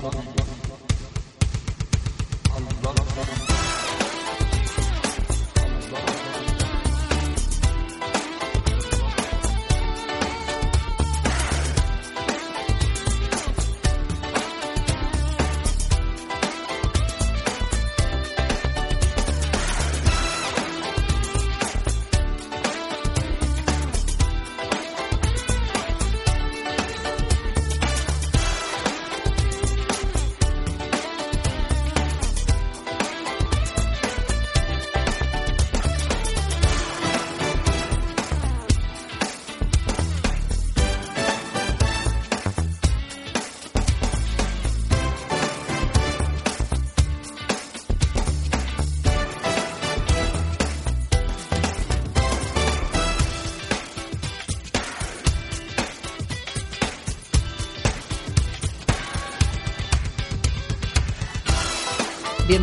Allah Allah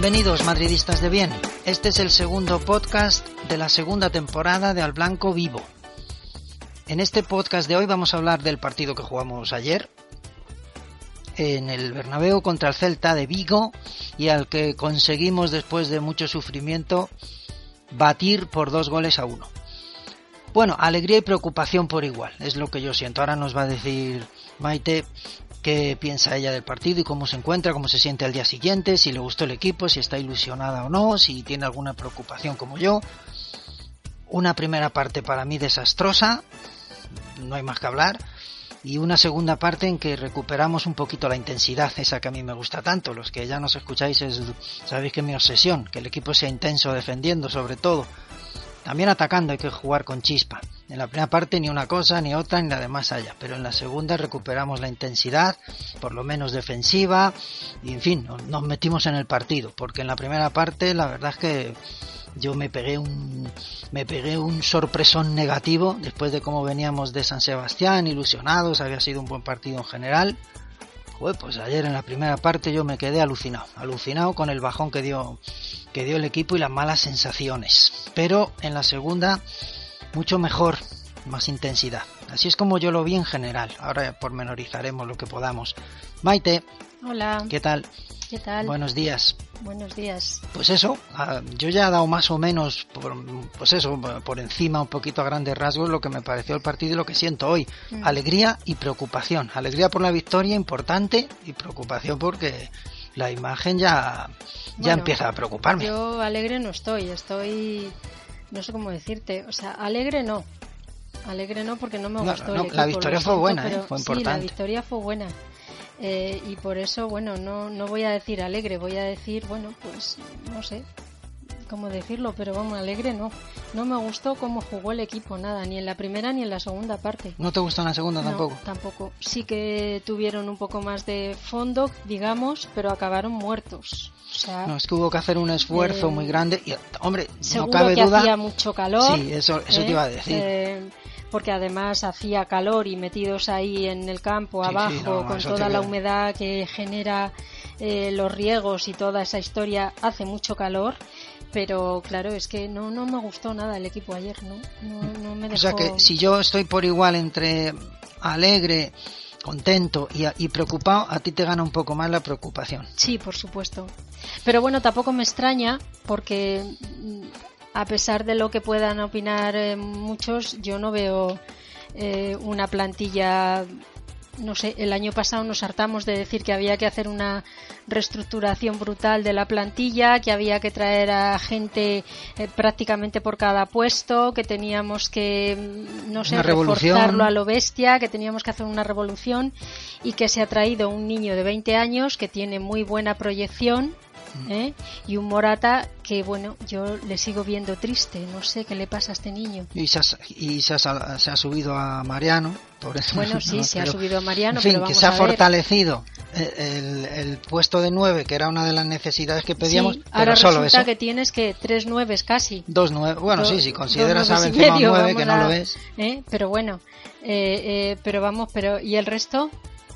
Bienvenidos madridistas de bien. Este es el segundo podcast de la segunda temporada de Al Blanco Vivo. En este podcast de hoy vamos a hablar del partido que jugamos ayer en el Bernabéu contra el Celta de Vigo y al que conseguimos después de mucho sufrimiento batir por dos goles a uno. Bueno, alegría y preocupación por igual, es lo que yo siento. Ahora nos va a decir Maite qué piensa ella del partido y cómo se encuentra, cómo se siente al día siguiente, si le gustó el equipo, si está ilusionada o no, si tiene alguna preocupación como yo. Una primera parte para mí desastrosa, no hay más que hablar, y una segunda parte en que recuperamos un poquito la intensidad, esa que a mí me gusta tanto. Los que ya nos escucháis es, sabéis que es mi obsesión, que el equipo sea intenso defendiendo sobre todo. También atacando hay que jugar con chispa. En la primera parte ni una cosa, ni otra, ni la demás haya. Pero en la segunda recuperamos la intensidad, por lo menos defensiva, y en fin, nos metimos en el partido. Porque en la primera parte la verdad es que yo me pegué un me pegué un sorpresón negativo después de cómo veníamos de San Sebastián ilusionados había sido un buen partido en general pues ayer en la primera parte yo me quedé alucinado alucinado con el bajón que dio que dio el equipo y las malas sensaciones pero en la segunda mucho mejor, más intensidad. Así es como yo lo vi en general. Ahora pormenorizaremos lo que podamos. Maite. Hola. ¿Qué tal? ¿Qué tal? Buenos días. Buenos días. Pues eso, ah, yo ya he dado más o menos, por, pues eso, por encima, un poquito a grandes rasgos, lo que me pareció el partido y lo que siento hoy. Mm. Alegría y preocupación. Alegría por la victoria, importante, y preocupación porque la imagen ya, ya empieza a preocuparme. Yo alegre no estoy, estoy no sé cómo decirte, o sea, alegre no. Alegre no porque no me gustó. la victoria fue buena, ¿eh? fue importante. Sí, la victoria fue buena. Eh, y por eso, bueno, no, no voy a decir alegre, voy a decir, bueno, pues no sé cómo decirlo, pero vamos, alegre no. No me gustó cómo jugó el equipo, nada, ni en la primera ni en la segunda parte. ¿No te gustó en la segunda tampoco? Tampoco. Sí que tuvieron un poco más de fondo, digamos, pero acabaron muertos no, es que hubo que hacer un esfuerzo muy eh, grande y, hombre, no cabe que duda. hacía mucho calor. Sí, eso, eso te iba a decir. Eh, porque además hacía calor y metidos ahí en el campo abajo con toda la humedad que genera eh, los riegos y toda esa historia hace mucho calor pero claro es que no no me gustó nada el equipo ayer no no, me dejó... o sea que si yo estoy por igual entre alegre contento y, y, preocupado, a ti te gana un poco más la preocupación. Sí, por supuesto. Pero bueno, tampoco me extraña porque mm, a pesar de lo que puedan opinar eh, muchos, yo no veo eh, una plantilla no sé, el año pasado nos hartamos de decir que había que hacer una reestructuración brutal de la plantilla, que había que traer a gente eh, prácticamente por cada puesto, que teníamos que, mm, no sé, reforzarlo a lo bestia, que teníamos que hacer una revolución y que se ha traído un niño de 20 años que tiene muy buena proyección ¿eh? y un Morata que bueno yo le sigo viendo triste no sé qué le pasa a este niño y se ha, y se ha, subido a Mariano por eso bueno sí se ha subido a Mariano en fin que se ha fortalecido el, puesto de nueve que era una de las necesidades que pedíamos pero ahora solo resulta eso. que tienes que tres nueves casi dos nueve bueno sí si consideras a Benzema nueve que no lo ves ¿eh? pero bueno eh, pero vamos pero y el resto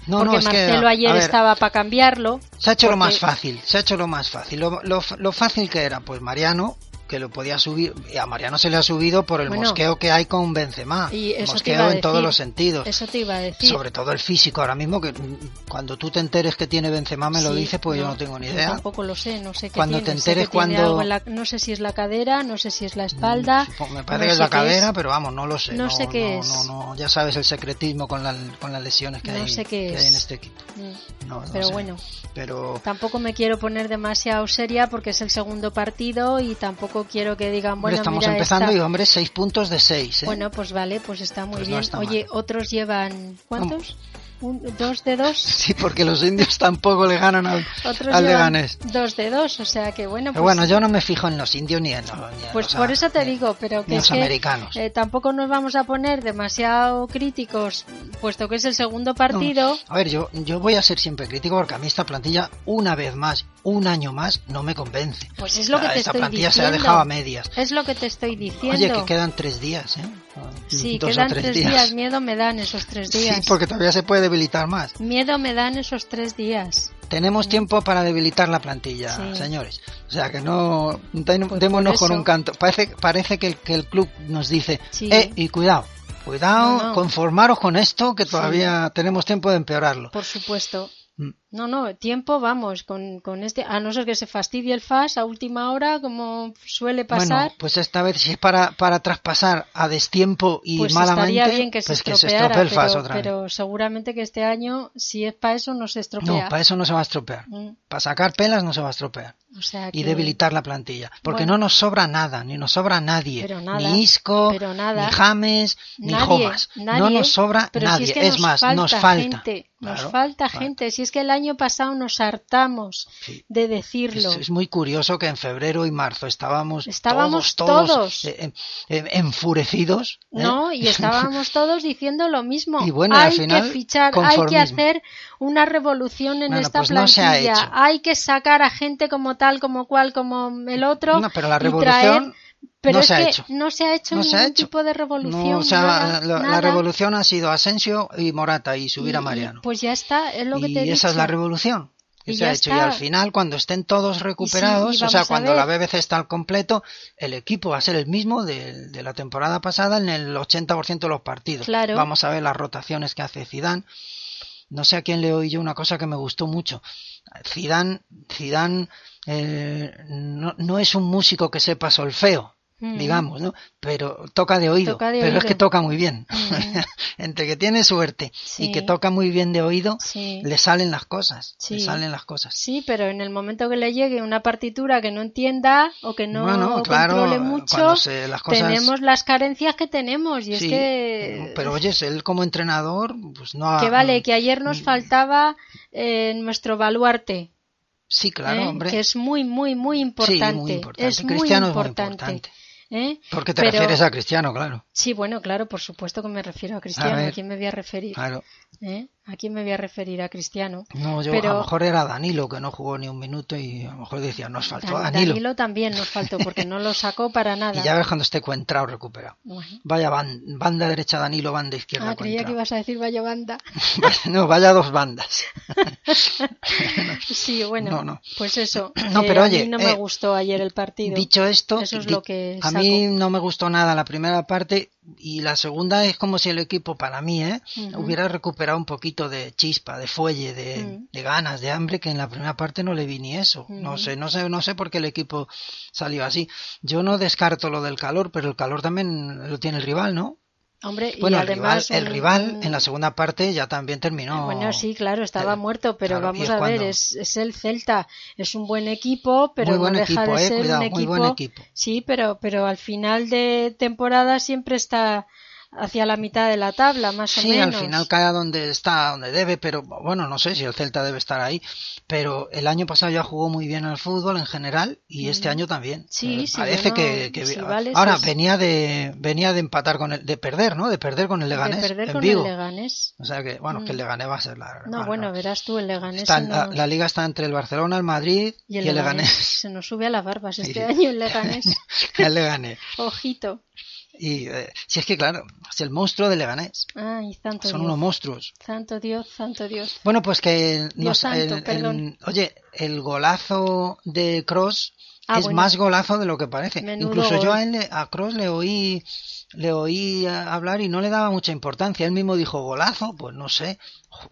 no, porque Marcelo ayer estaba para cambiarlo. Se ha hecho lo más fácil, se ha hecho lo más fácil. Lo, lo, fácil que era, pues Mariano, que lo podía subir. Y a Mariano se le ha subido por el Bueno. mosqueo que hay con Benzema. Y eso mosqueo en todos los sentidos. Eso te iba a decir. Sobre todo el físico ahora mismo, que mm, cuando tú te enteres que tiene Benzema me lo dices, pues yo no tengo ni yo idea. tampoco lo sé, no sé qué Cuando tiene, te enteres cuando- algo en la- no sé si es la cadera, no sé si es la espalda. Supongo- me no parece que es la es. cadera, pero vamos, no lo sé. No sé qué es. Ya sabes el secretismo con, la- con las lesiones que, hay, sé qué que hay en este equipo. Mm. Pero sé. bueno, Pero tampoco me quiero poner demasiado seria porque es el segundo partido y tampoco quiero que digan, hombre, bueno, estamos mira, empezando esta- y hombre, seis puntos de seis. ¿eh? Bueno, pues vale, pues está muy Pues no bien. está Oye, otros llevan ¿cuántos? Un- ¿Dos de dos? Sí, porque los indios tampoco le ganan al, Otros al Leganés. dos de dos, o sea que bueno, pues, bueno, yo no me fijo en los indios ni en los, ni en pues los, por ah, eso te ni- digo, pero que los es que americanos. eh, tampoco nos vamos a poner demasiado críticos, puesto que es el segundo partido. A ver, yo, yo voy a ser siempre crítico porque a mí esta plantilla, una vez más, un año más, no me convence. Pues es lo que O sea, te esta estoy plantilla se ha diciendo. dejado a medias. Es lo que te estoy diciendo. Oye, que quedan tres días, ¿eh? Sí, Dos quedan tres tres días. Miedo me dan esos tres días. Sí, porque todavía se puede debilitar más. Miedo me dan esos tres días. Tenemos tiempo para debilitar la plantilla, Sí. señores. O sea, que no den- Pues démonos con un canto. Parece, parece que, el, que el club nos dice, Sí. eh, y cuidado, cuidado, No, no. conformaros con esto, que todavía tenemos tiempo de empeorarlo. Por supuesto. Mm. No, no, tiempo, vamos, con, con este, a no ser que se fastidie el FAS a última hora, como suele pasar, Bueno, pues esta vez si es para, para traspasar a destiempo y pues malamente, estaría bien que se pues que se estropee el FAS pero, otra vez. pero seguramente que este año, si es para eso, no se estropea. No, para eso no se va a estropear. Mm, Para sacar pelas no se va a estropear. o sea Y que- debilitar la plantilla. Porque Bueno. no nos sobra nada, ni nos sobra nadie. Pero nada, ni Isco, pero nada. ni James, ni Nadie, Jomas. nadie, no nos sobra pero si nadie. es, que nos más, falta nos falta. gente, nos Claro, falta falta. gente. Si es que el año pasado nos hartamos Sí. de Es, decirlo. es muy curioso que en febrero y marzo estábamos, Estábamos todos, todos, todos. eh, eh, eh, enfurecidos. No, y estábamos todos diciendo lo mismo. Y bueno, al hay final, que fichar, hay que hacer una revolución en Bueno, esta pues plantilla. hay que sacar a gente como tal, como cual, como el otro. No, pero la y revolución traer- Pero no es se ha hecho. no se ha hecho No se ha ningún hecho. tipo de revolución. No, o sea, nada, la, revolución ha sido Asensio y Morata y subir Y- a y, Mariano. pues ya está, es lo que y te he esa es la revolución que Y se ha hecho. Y al final, cuando estén todos recuperados, y o sea, cuando la. BBC está al completo, el equipo va a ser el mismo de, de la temporada pasada en el 80% de los partidos. Claro. Vamos a ver las rotaciones que hace Zidane. No sé a quién le oí yo una cosa que me gustó mucho. Zidane, Zidane eh, no, no es un músico que sepa solfeo, Mm. digamos, ¿no? Pero toca de oído. Toca de pero es que toca muy bien. Mm. Entre que tiene suerte y que toca muy bien de oído, Sí. le salen las cosas. Le Sí. salen las cosas. Sí, pero en el momento que le llegue una partitura que no entienda o que no Bueno, claro, controle mucho, se- las cosas- tenemos las carencias que tenemos. Y es que. Pero oyes, él como entrenador, pues no ha- que vale, que ayer nos faltaba eh, nuestro baluarte. Sí, claro, ¿eh? hombre. Que es muy, muy, muy importante. Sí, muy importante. Es muy Cristiano es muy importante. ¿Eh? Porque te Pero- refieres a Cristiano, claro. Sí, bueno, claro, por supuesto que me refiero a Cristiano. ¿A, quién me voy a referir? Claro. ¿Eh? ¿A quién me voy a referir? A Cristiano. No, yo Pero- a lo mejor era Danilo que no jugó ni un minuto y a lo mejor decía, nos faltó Dan- Danilo. también nos faltó porque no lo sacó para nada. Y ya ves cuando esté cuentrado recuperado. Bueno. Vaya ban- banda derecha Danilo, banda izquierda Ah, creía que Cuentrao. ibas a decir vaya banda. no, vaya dos bandas. Sí, bueno, No, no. pues eso. No, pero a oye, mí no me eh, gustó ayer el partido. Dicho esto, Eso es di- lo que a mí no me gustó nada la primera parte y la segunda es como si el equipo, para mí, ¿eh? Hubiera recuperado un poquito de chispa, de fuelle, de, de ganas, de hambre, que en la primera parte no le vi ni eso. No sé, no sé, no sé por qué el equipo salió así. Yo no descarto lo del calor, pero el calor también lo tiene el rival, ¿no? Hombre, y Bueno, el rival, además el un- rival en la segunda parte ya también terminó. Bueno, sí, claro, estaba el- muerto, pero claro, y vamos a ver, es, es el Celta, es un buen equipo, pero Muy buen no deja equipo, de eh, ser cuidado, un muy equipo. buen equipo. Sí, pero, pero al final de temporada siempre está hacia la mitad de la tabla, más o Sí, menos. al final cae donde está, donde debe, pero bueno, no sé si el Celta debe estar ahí, pero el año pasado ya jugó muy bien al fútbol en general y este año también. Mm. Sí, Eh, sí, Parece que, que- sí, vale, ahora sí, sí. venía de venía de empatar con el de perder, ¿no? De perder con el Leganés de perder en con Vigo. el Leganés. O sea que bueno, que el Mm. Leganés va a ser la No, bueno, verás tú, el Leganés está la, liga está entre el Barcelona, el Madrid y el, Leganés. Leganés. se nos sube a las barbas este Sí. año el Leganés. el Leganés. Ojito. Y eh, si es que claro, es el monstruo del Leganés. Ay, santo Son Dios. unos monstruos. Santo Dios, santo Dios. Bueno, pues que Dios nos, santo, el- perdón. el- oye, el golazo de Cross Ah, es bueno. más golazo de lo que parece. Menudo Incluso yo a, él, a Cross le oí le oí hablar y no le daba mucha importancia. Él mismo dijo golazo, pues no sé.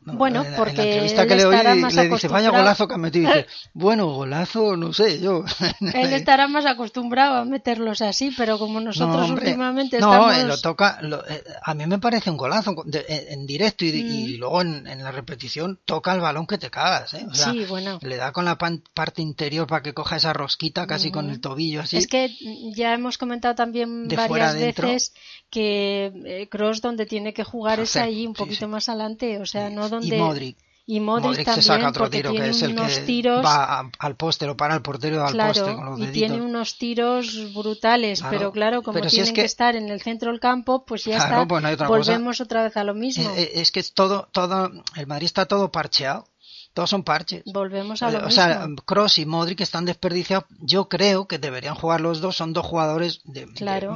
No, Bueno, en porque en la entrevista que le oí le dice, vaya acostumbrado". golazo que ha metido. Y dice, bueno, golazo, no sé, yo. Él estará más acostumbrado a meterlos así, pero como nosotros No, últimamente no, estamos... eh, lo toca. lo- eh, a mí me parece un golazo de- en, en directo y, y Mm. luego en, en la repetición toca el balón que te cagas. ¿eh? O sea, Sí, bueno. Le da con la pan- parte interior para que coja esa rosquita casi con Ujú. el tobillo así. Es que mm, ya hemos comentado también De varias veces que Cross donde tiene que jugar es ahí un poquito sí. más adelante, o sea, no y donde Modric. y Modric, Modric también se saca otro porque tiro tiene que es el que tiros va a- al poste, lo para el portero al claro poste con los y tiene unos tiros brutales, Claro, pero claro, como pero si tienen es que... que- estar en el centro del campo, pues ya Claro, está. pues cosa. Volvemos otra vez a lo mismo. Eh, eh, es que es todo, todo, el Madrid está todo parcheado. Todos son parches. Volvemos a lo o mismo. sea, Cross y Modric están desperdiciados. Yo creo que deberían jugar los dos. Son dos jugadores de,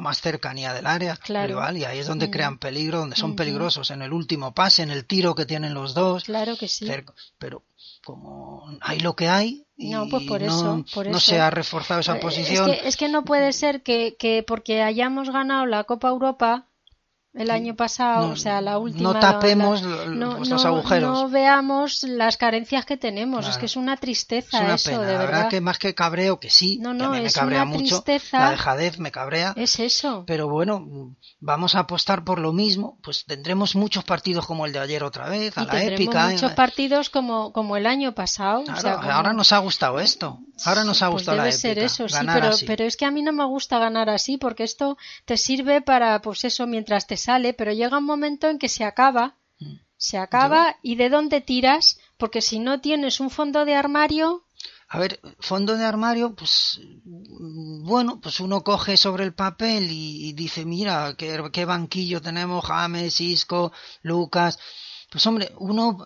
más cercanía del área Claro. rival y ahí es donde Mm. crean peligro, donde son peligrosos en el último pase, en el tiro que tienen los dos. Claro que sí. cerca. Pero como hay lo que hay No, pues por no, eso, por no eso. se ha reforzado esa Eh, posición. Es que, es que no puede ser que, que porque hayamos ganado la Copa Europa el año pasado, No- o sea, la última. no tapemos la- no, pues, los no- agujeros. No veamos las carencias que tenemos. Es Claro. que es una tristeza es una eso, pena. de la verdad. verdad que más que cabreo, que sí, No, que no, a mí me es cabrea una mucho. tristeza. La dejadez me cabrea. Es eso. Pero bueno, vamos a apostar por lo mismo. Pues tendremos muchos partidos como el de ayer otra vez, a Y la tendremos épica. muchos eh. partidos como, como el año pasado. o Claro, sea, como- Ahora nos ha gustado esto. Ahora nos ha Pues gustado debe la ser épica. eso, sí, pero, así. pero es que a mí no me gusta ganar así porque esto te sirve para, pues eso, mientras te sale, pero llega un momento en que se acaba, Mm. se acaba y de dónde tiras, porque si no tienes un fondo de armario, A ver, fondo de armario, pues bueno, pues uno coge sobre el papel y, y dice, mira, qué, qué banquillo tenemos, James, Isco, Lucas. Pues hombre, uno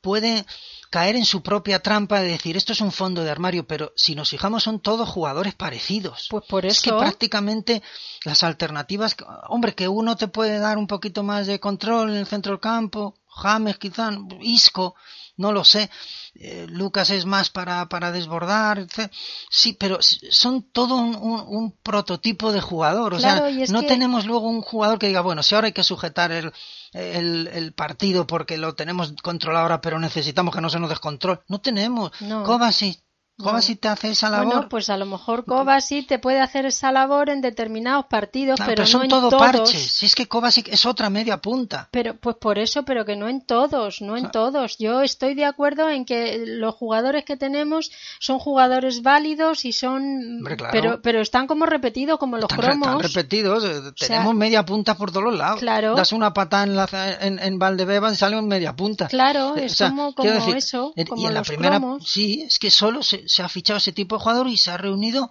puede caer en su propia trampa de decir, esto es un fondo de armario, pero si nos fijamos son todos jugadores parecidos. pues por Es que eso, prácticamente las alternativas, hombre, que uno te puede dar un poquito más de control en el centro del campo, James quizá, Isco, no lo sé, eh, Lucas es más para, para desbordar, etc. sí, pero son todo un, un- un prototipo de jugador, o Claro, sea, no que- tenemos luego un jugador que diga, bueno, si ahora hay que sujetar el, el, el partido porque lo tenemos controlado ahora, pero necesitamos que no se nos descontrole, no tenemos, No. Kovacic, No. Kovacic te hace esa labor. bueno, pues a lo mejor Kovacic te puede hacer esa labor en determinados partidos, Claro, pero, pero son no en todo todos. parches. Si es que Kovacic es otra media punta. Pero, pues por eso, pero que no en todos, no en todos. Yo estoy de acuerdo en que los jugadores que tenemos son jugadores válidos y son, Hombre, claro. pero, pero están como repetidos, como los Están, re- están cromos. repetidos. eh, sea, tenemos media punta por todos los lados. Claro. Das una patada en, la, en, en Valdebebas y sale un media punta. Claro, Eh, es o sea, como, como decir, eso, en- como y en la los primera, cromos. sí, es que solo se, se ha fichado ese tipo de jugador y se ha reunido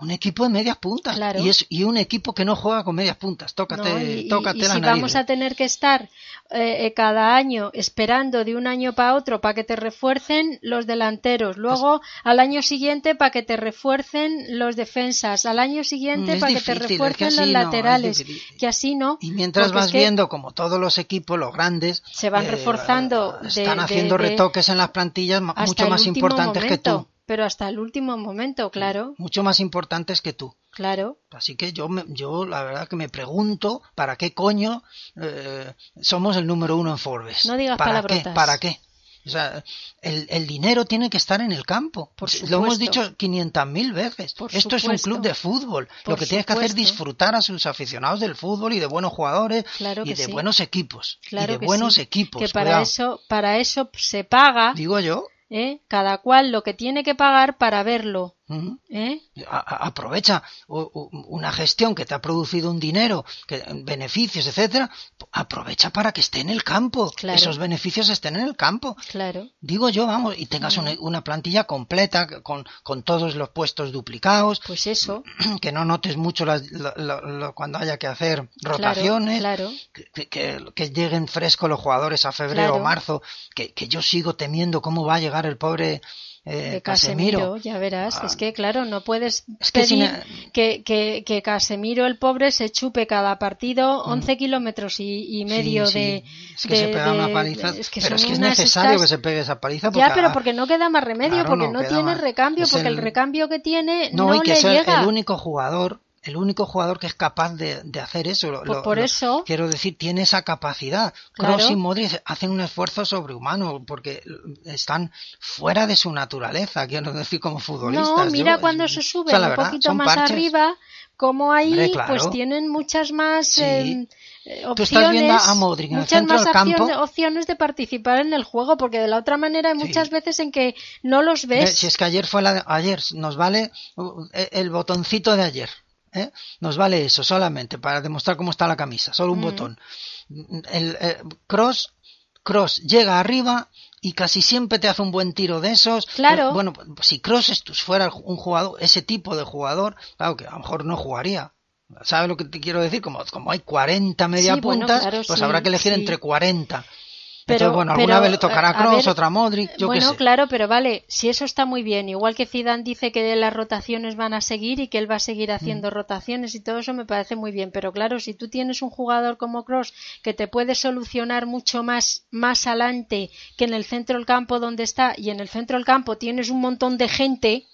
un equipo de medias puntas. Claro. Y, es, y un equipo que no juega con medias puntas. Tócate, ¿no? Y, y- tócate y la si nariz. vamos a tener que estar eh, eh, cada año esperando de un año para otro para que te refuercen los delanteros, luego al año siguiente para que te refuercen los defensas, al año Mm, siguiente es para que te difícil, es que refuercen los no, laterales, que así no. Y mientras vas viendo como todos los equipos, los grandes, Se van eh, reforzando están de- haciendo de- retoques en las plantillas mucho más importantes que tú. Pero hasta el último momento, claro, Mucho más importantes que tú. claro. Así que yo, yo la verdad que me pregunto para qué coño eh, somos el número uno en Forbes. No digas ¿Para palabrotas. qué? ¿Para qué? O sea, el, el dinero tiene que estar en el campo. Por Lo hemos dicho 500.000 veces. Por Esto es un club de fútbol. Por Lo que tienes que hacer es disfrutar a sus aficionados del fútbol y de buenos jugadores Claro y de sí. buenos equipos. Claro y de que buenos sí. equipos. Que para cuidado. eso, para eso se paga, Digo yo. ¿Eh? cada cual lo que tiene que pagar para verlo. ¿Eh? a- aprovecha una gestión que te ha producido un dinero, que, beneficios, etcétera, aprovecha para que esté en el campo, Claro. esos beneficios estén en el campo. Claro. Digo yo, vamos, y tengas una, una plantilla completa con, con todos los puestos duplicados, Pues eso. que no notes mucho cuando haya que hacer rotaciones, Claro, Que, que- que lleguen frescos los jugadores a febrero o marzo, que, que yo sigo temiendo cómo va a llegar el pobre eh, Casemiro, ya verás. Es Ah. que, claro, no puedes Es que pedir que, que, que Casemiro, el pobre, se chupe cada partido 11 kilómetros y, y medio Mm. Sí, de. sí. Es que se pega una de- paliza. es que pero es que es necesario estas- que se pegue esa paliza. Ya, porque, pero ah, porque no queda más remedio, claro, porque no tiene más. recambio, porque el... el- recambio que tiene No, no, y que le es el- llega. el único jugador, el único jugador que es capaz de, de hacer eso. Lo- Pues por lo- eso- Quiero decir, tiene esa capacidad. Claro. Kroos y Modric hacen un esfuerzo sobrehumano porque están fuera de su naturaleza, quiero decir, como futbolistas. No, mira Yo- cuando se suben un verdad, poquito más parches. arriba, como ahí, Hombre, claro. pues tienen muchas más Sí. eh, eh, Tú estás viendo opciones, a Modric en muchas más del campo. opciones de participar en el juego, porque de la otra manera hay Sí. muchas veces en que no los Ve, ves. Si es que ayer fue la de- ayer nos vale uh, el botoncito de ayer. ¿Eh? Nos vale eso solamente para demostrar cómo está la camisa, solo un Mm. botón. El, eh, cross Cross llega arriba y casi siempre te hace un buen tiro de esos. Claro. Bueno, si Cross fuera un jugador, ese tipo de jugador, claro que a lo mejor no jugaría. ¿Sabes lo que te quiero decir? Como, como hay 40 media Sí, bueno, puntas, claro, pues sí, habrá que elegir sí. entre 40. Pero- Entonces, bueno, alguna pero, vez le tocará a Cross, otra a Modric, yo qué bueno, sé. claro, pero vale, si eso está muy bien, igual que Zidane dice que las rotaciones van a seguir y que él va a seguir haciendo Mm. rotaciones y todo eso me parece muy bien, pero claro, si tú tienes un jugador como Cross que te puede solucionar mucho más más adelante que en el centro del campo donde está y en el centro del campo tienes un montón de gente,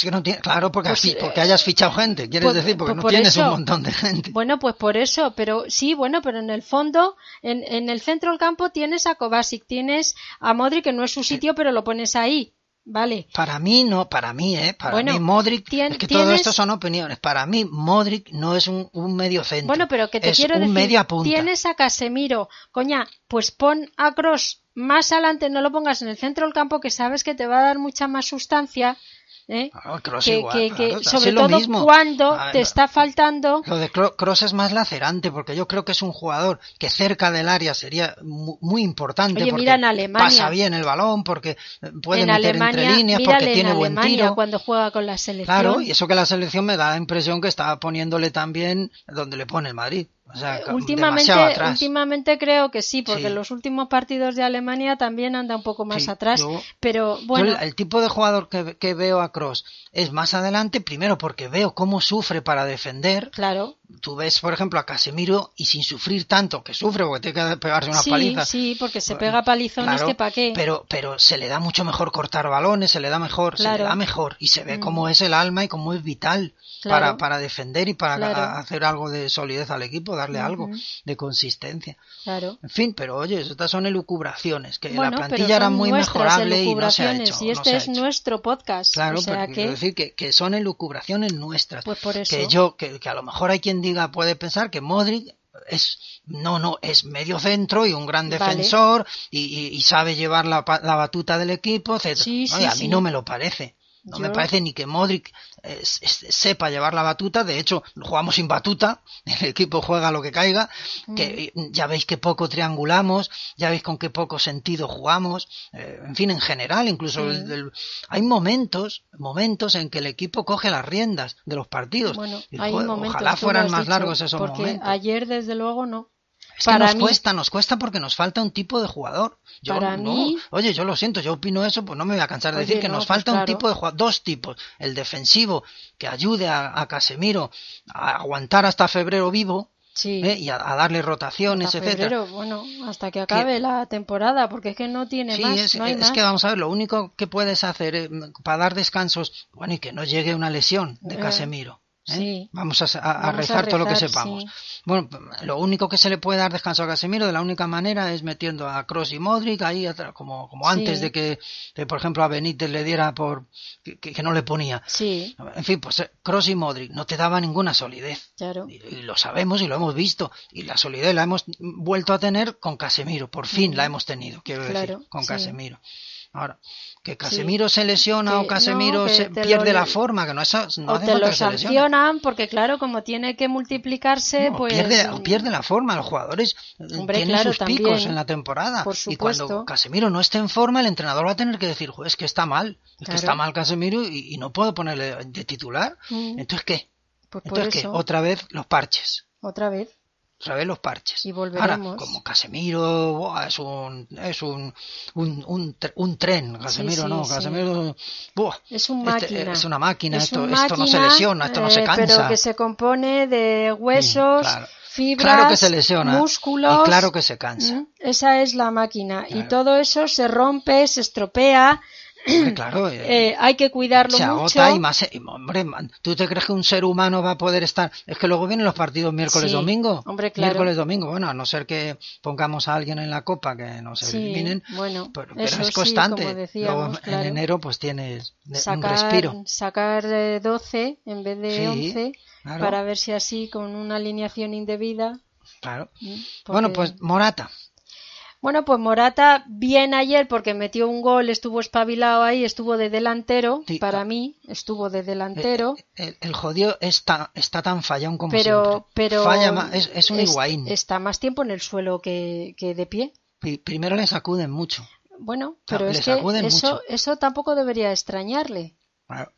Que no tiene, claro, porque, Pues, así- eh, porque hayas fichado gente, quieres pues- decir, porque pues no por tienes un eso. montón de gente. Bueno, pues por eso, pero sí, bueno, pero en el fondo, en, en el centro del campo tienes a Kovacic, tienes a Modric, que no es su sitio, pero lo pones ahí, ¿vale? Para mí no, para mí, ¿eh? Para Bueno, mí Modric, tien- es que todo tienes- esto son opiniones. Para mí Modric no es un, un medio centro. Bueno, pero que te es quiero un decir, media punta. tienes a Casemiro, coña, pues pon a Cross más adelante, no lo pongas en el centro del campo, que sabes que te va a dar mucha más sustancia, ¿eh? Claro, Kroos que, igual, que- claro, que sobre todo mismo. cuando A ver, te está faltando Lo de Cross es más lacerante, porque yo creo que es un jugador que cerca del área sería mu- muy importante. Oye, porque mira en Alemania. Pasa bien el balón, porque puede en meter Alemania, entre líneas, porque tiene en buen Alemania tiro. cuando juega con la selección. Claro, y eso que la selección me da la impresión que está poniéndole también donde le pone el Madrid. O sea, ca- últimamente, atrás. últimamente creo que sí, porque Sí. los últimos partidos de Alemania también anda un poco más Sí, atrás. yo- pero bueno, el, el tipo de jugador que, que veo a Cross es más adelante, primero porque veo cómo sufre para defender. claro. Tú ves, por ejemplo, a Casemiro y sin sufrir tanto, que sufre porque tiene que pegarse una Sí, paliza. sí, porque se pega palizones Claro, que pa' qué. Pero, pero se le da mucho mejor cortar balones, se le da mejor, se le da mejor y se ve Mm. cómo es el alma y cómo es vital Claro. para, para defender y para hacer algo de solidez al equipo, darle algo de consistencia. Claro. En fin, pero oye, estas son elucubraciones, que Bueno, la plantilla era muy mejorable y no se ha hecho. y no este ha es hecho. nuestro podcast. Claro, o sea pero que, quiero decir que, que son elucubraciones nuestras. pues por eso. que yo, que, que a lo mejor hay quien diga, puede pensar que Modric es, no, no, es medio centro y un gran defensor y, y- y sabe llevar la, la batuta del equipo, etcétera. Sí, a mí sí. no me lo parece. No me parece ni que Modric eh, sepa llevar la batuta. De hecho, jugamos sin batuta. El equipo juega lo que caiga. Que Mm. eh, ya veis que poco triangulamos. Ya veis con qué poco sentido jugamos. eh, en fin, en general, incluso Sí. el- el- hay momentos, momentos en que el equipo coge las riendas de los partidos. Bueno, Y, hay joder, momentos. ojalá fueran más dicho, largos esos porque momentos. ayer, desde luego, no. Es que nos mí- cuesta, nos cuesta porque nos falta un tipo de jugador. Yo Para no, mí- oye, yo lo siento, yo opino eso, pues no me voy a cansar de Oye, decir que no, nos pues falta un tipo de jugador, dos tipos, el defensivo que ayude a, a Casemiro a aguantar hasta febrero vivo Sí. ¿eh? y a, a darle rotaciones, hasta etcétera. febrero, bueno, hasta que acabe la temporada, porque es que no tiene Sí, más, es, no hay es más. que vamos a ver, lo único que puedes hacer eh, para dar descansos, bueno, y que no llegue una lesión de Eh, Casemiro. ¿eh? Sí. Vamos a, rezar todo lo que sepamos. sí. Bueno, lo único que se le puede dar descanso a Casemiro de la única manera es metiendo a Cross y Modric ahí atrás, como, como Sí. antes de que, de, por ejemplo, a Benítez le diera por que, no le ponía. Sí, En fin, pues Cross y Modric no te daba ninguna solidez. claro. Y, y lo sabemos y lo hemos visto. Y la solidez la hemos vuelto a tener con Casemiro. Por fin la hemos tenido, quiero Claro, decir, con. Casemiro. Ahora, que Casemiro se lesiona Que- o Casemiro no, se pierde lo- la forma, que no, eso, no o hace te falta lo sancionan, porque claro, como tiene que multiplicarse, No, pues... pierde, o pierde la forma, los jugadores Hombre, tienen claro, sus picos también. en la temporada. Por y cuando. Casemiro no esté en forma, el entrenador va a tener que decir, "Jo, es que está mal, es que está mal Casemiro y, y no puedo ponerle de titular. Mm, Entonces, ¿qué? pues Entonces, ¿qué? Otra vez los parches. otra vez. Otra vez los parches. Y Ahora, volveremos. como Casemiro, buah, es un es un, un, un, un tren, Casemiro sí, no, sí. Casemiro buah, Es un este, máquina. es una máquina, Es esto, un esto no se máquina, lesiona, esto no se eh, cansa. Pero que se compone de huesos, claro. fibras, Claro que se lesiona, músculos. y claro que se cansa. ¿Mm? Esa es la máquina. Y Claro. todo eso se rompe, se estropea. Claro, eh, eh, hay que cuidarlo se mucho. agota y más. y, hombre, ¿tú te crees que un ser humano va a poder estar? Es que luego vienen los partidos miércoles, Sí, domingo. hombre, claro. Miércoles, domingo. Bueno, a no ser que pongamos a alguien en la copa que no se Sí, eliminen. bueno, pero, pero eso es constante. decíamos, luego en enero, pues tienes de- un sacar, respiro. sacar eh, 12 en vez de Sí, 11 claro. para ver si así con una alineación indebida. Claro. ¿m? Bueno, pues Morata. Bueno, pues Morata bien ayer porque metió un gol, estuvo espabilado ahí, estuvo de delantero, Sí, para ah. mí estuvo de delantero, Eh, El, el jodido está, está tan fallón como pero siempre. pero Falla más, es, es un es- Higuaín. está más tiempo en el suelo que, que de pie. Pri- Primero le sacuden mucho. Bueno, pero es que eso mucho. eso tampoco debería extrañarle.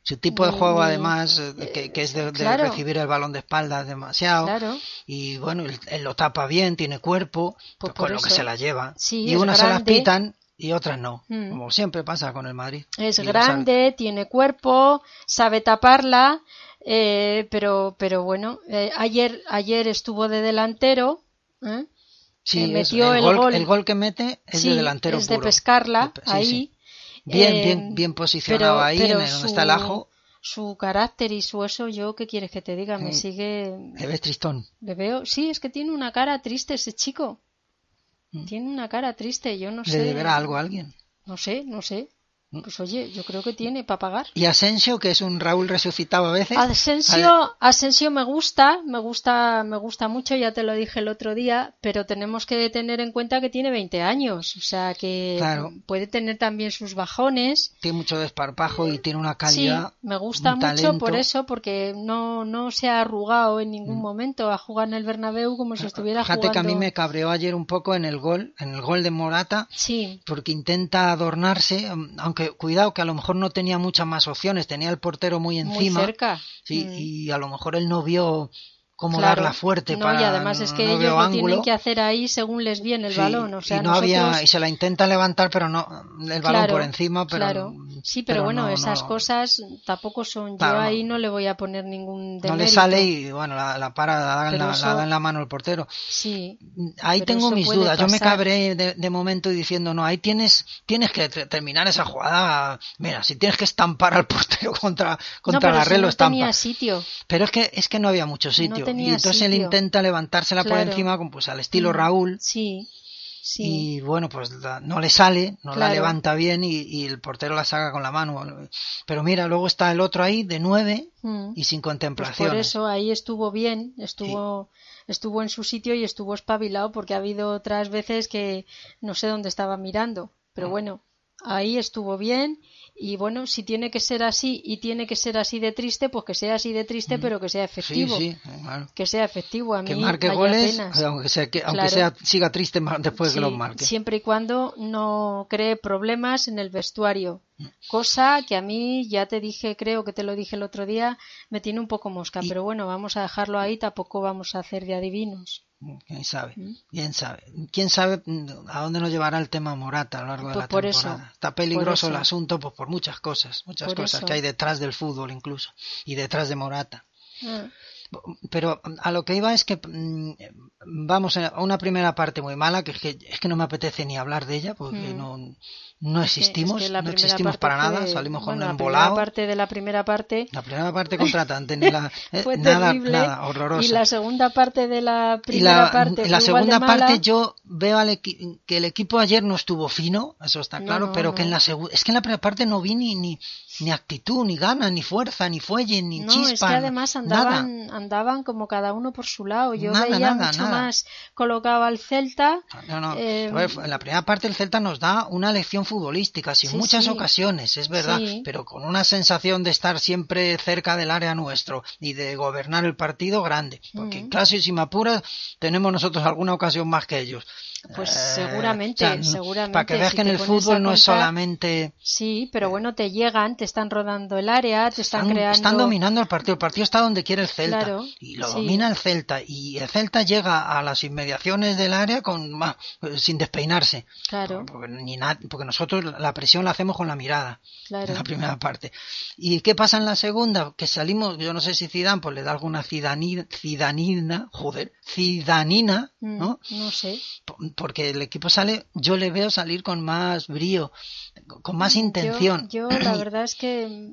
Su tipo de Ni- juego, además, eh, que, que es de, de claro. recibir el balón de espaldas demasiado. Claro. Y bueno, él, él lo tapa bien, tiene cuerpo, Pues con lo que se la lleva. Sí, y unas se las pitan y otras no. Mm. Como siempre pasa con el Madrid. Es Y grande, tiene cuerpo, sabe taparla, eh, pero, pero bueno, eh, ayer, ayer estuvo de delantero, ¿eh? Sí, Eh, es- metió el, el gol, gol. el gol que mete es Sí, de delantero es de pescarla De ahí. Bien, eh, bien, bien posicionado ahí, en el- donde está el ajo. Su carácter y su eso, yo, ¿qué quieres que te diga? Me Sí. sigue, Le ves tristón. le veo, sí, es que tiene una cara triste ese chico. Mm. Tiene una cara triste, yo no ¿Le sé. deberá algo a alguien? No sé, no sé. Mm. Pues oye, yo creo que tiene para pagar. Y Asensio, que es un Raúl resucitado a veces. Asensio, Asensio me gusta, me gusta, me gusta mucho, ya te lo dije el otro día, pero tenemos que tener en cuenta que tiene 20 años, o sea que Claro. puede tener también sus bajones. Tiene mucho desparpajo y tiene una Sí, calidad. me gusta mucho talento. por eso, porque no, no se ha arrugado en ningún Mm. momento a jugar en el Bernabéu como si estuviera Fíjate jugando. que a mí me cabreó ayer un poco en el gol, en el gol de Morata, Sí, porque intenta adornarse, mm, cuidado que a lo mejor no tenía muchas más opciones, tenía el portero muy muy encima, cerca. sí, Mm. y a lo mejor él no vio cómo Claro. darla fuerte No, para y además es que no ellos lo ángulo. tienen que hacer ahí según les viene el Sí, balón, o sea, y no nosotros... había y se la intenta levantar pero no el balón Claro, por encima pero claro. sí pero, bueno no- esas no- cosas tampoco son yo no. ahí no le voy a poner ningún no demérito. le sale y bueno la, la para la, da en la, eso- la da en la mano el portero sí ahí tengo mis dudas yo me cabré de, de momento y diciendo no ahí tienes tienes que ter- terminar esa jugada mira si tienes que estampar al portero contra no contra la si red lo no estampa tenía sitio pero es que es que no había mucho sitio y tenía entonces él intenta levantársela por encima como pues al estilo Mm, Raúl. Sí sí. Y bueno pues la- no le sale no la levanta bien y, y el portero la saca con la mano. Pero mira luego está el otro ahí de nueve Mm. y sin Pues contemplación por eso ahí estuvo bien, estuvo, estuvo en su sitio y estuvo espabilado porque ha habido otras veces que no sé dónde estaba mirando, pero Ah. bueno, ahí estuvo bien y bueno, si tiene que ser así y tiene que ser así de triste, pues que sea así de triste, pero que sea Mm. sí efectivo, sí claro. que sea efectivo a mí que marque goles penas. aunque sea que aunque Claro. sea siga triste después de que Sí, los marque siempre y cuando no cree problemas en el vestuario. Cosa que a mí, ya te dije, creo que te lo dije el otro día, me tiene un poco mosca. Y- Pero bueno, vamos a dejarlo ahí, tampoco vamos a hacer de adivinos. quién sabe Mm. quién sabe quién sabe mm, a dónde nos llevará el tema Morata a lo largo de Pues la por eso, temporada está peligroso el asunto pues por muchas cosas muchas Por cosas eso. que hay detrás del fútbol incluso y detrás de Morata Ah, pero a lo que iba es que mm, vamos a una primera parte muy mala que es que, es que no me apetece ni hablar de ella porque Mm. no, no existimos es que la no existimos para nada salimos con bueno, un la primera embolado parte de la primera parte la primera parte contratante ni la eh, fue nada nada horrorosa y la segunda parte de la y primera la, parte la segunda parte yo veo al que el equipo ayer no estuvo fino, eso está claro, no, pero que en la segunda es que en la primera parte no vi ni, ni ni actitud, ni gana, ni fuerza, ni fuelle, ni No, chispa, es que además nada. andaban, andaban como cada uno por su lado. Yo Nada, veía nada, mucho más colocado al Celta. No, no. Eh, en la primera parte el Celta nos da una lección futbolística, sin Sí, muchas sí. ocasiones, es verdad, Sí. pero con una sensación de estar siempre cerca del área nuestro y de gobernar el partido grande. Porque, Mm. claro, si me apuras, tenemos nosotros alguna ocasión más que ellos. Pues Eh, seguramente, o sea, seguramente. Para que veas si que en el fútbol no es solamente... Sí, pero bueno, te llegan, te están rodando el área, te están, Están, creando. están dominando el partido. El partido está donde quiere el Celta. Claro, y lo sí. domina el Celta. Y el Celta llega a las inmediaciones del área con bah, sin despeinarse. Claro, Porque, ni na- porque nosotros la presión la hacemos con la mirada. claro. En la primera parte. ¿Y qué pasa en la segunda? Que salimos, yo no sé si Zidane pues le da alguna cidani- cidanina, joder, cidanina, Mm, ¿no? no sé. Porque el equipo sale, yo le veo salir con más brío, con más Yo- intención. Yo, la verdad es que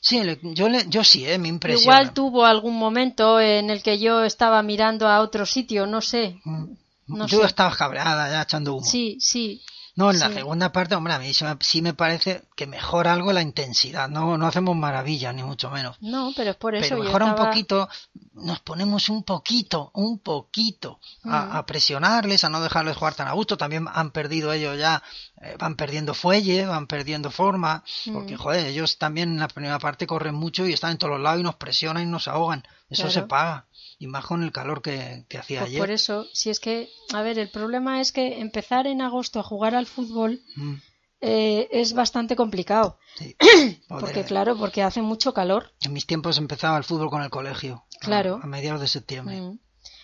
Sí, yo, le, yo sí, eh, me impresiona. igual tuvo algún momento en el que yo estaba mirando a otro sitio, no sé. Mm. no yo sé. estaba cabreada ya echando humo. Sí, sí. No, en la segunda parte, hombre, a mí sí me, sí me parece que mejora algo la intensidad. No, no hacemos maravillas, ni mucho menos. No, pero es por eso Pero yo mejora estaba- un poquito, nos ponemos un poquito, un poquito a, Mm. a presionarles, a no dejarles jugar tan a gusto. También han perdido ellos ya, eh, van perdiendo fuelle, van perdiendo forma, porque Mm. joder, ellos también en la primera parte corren mucho y están en todos los lados y nos presionan y nos ahogan. Eso Claro. se paga. Y más con el calor que, que hacía Pues ayer. por eso, si es que, a ver, el problema es que empezar en agosto a jugar al fútbol Mm, eh, es bastante complicado. sí. Porque claro, porque hace mucho calor. En mis tiempos empezaba el fútbol con el colegio. a- Claro. A, mediados de septiembre. Mm.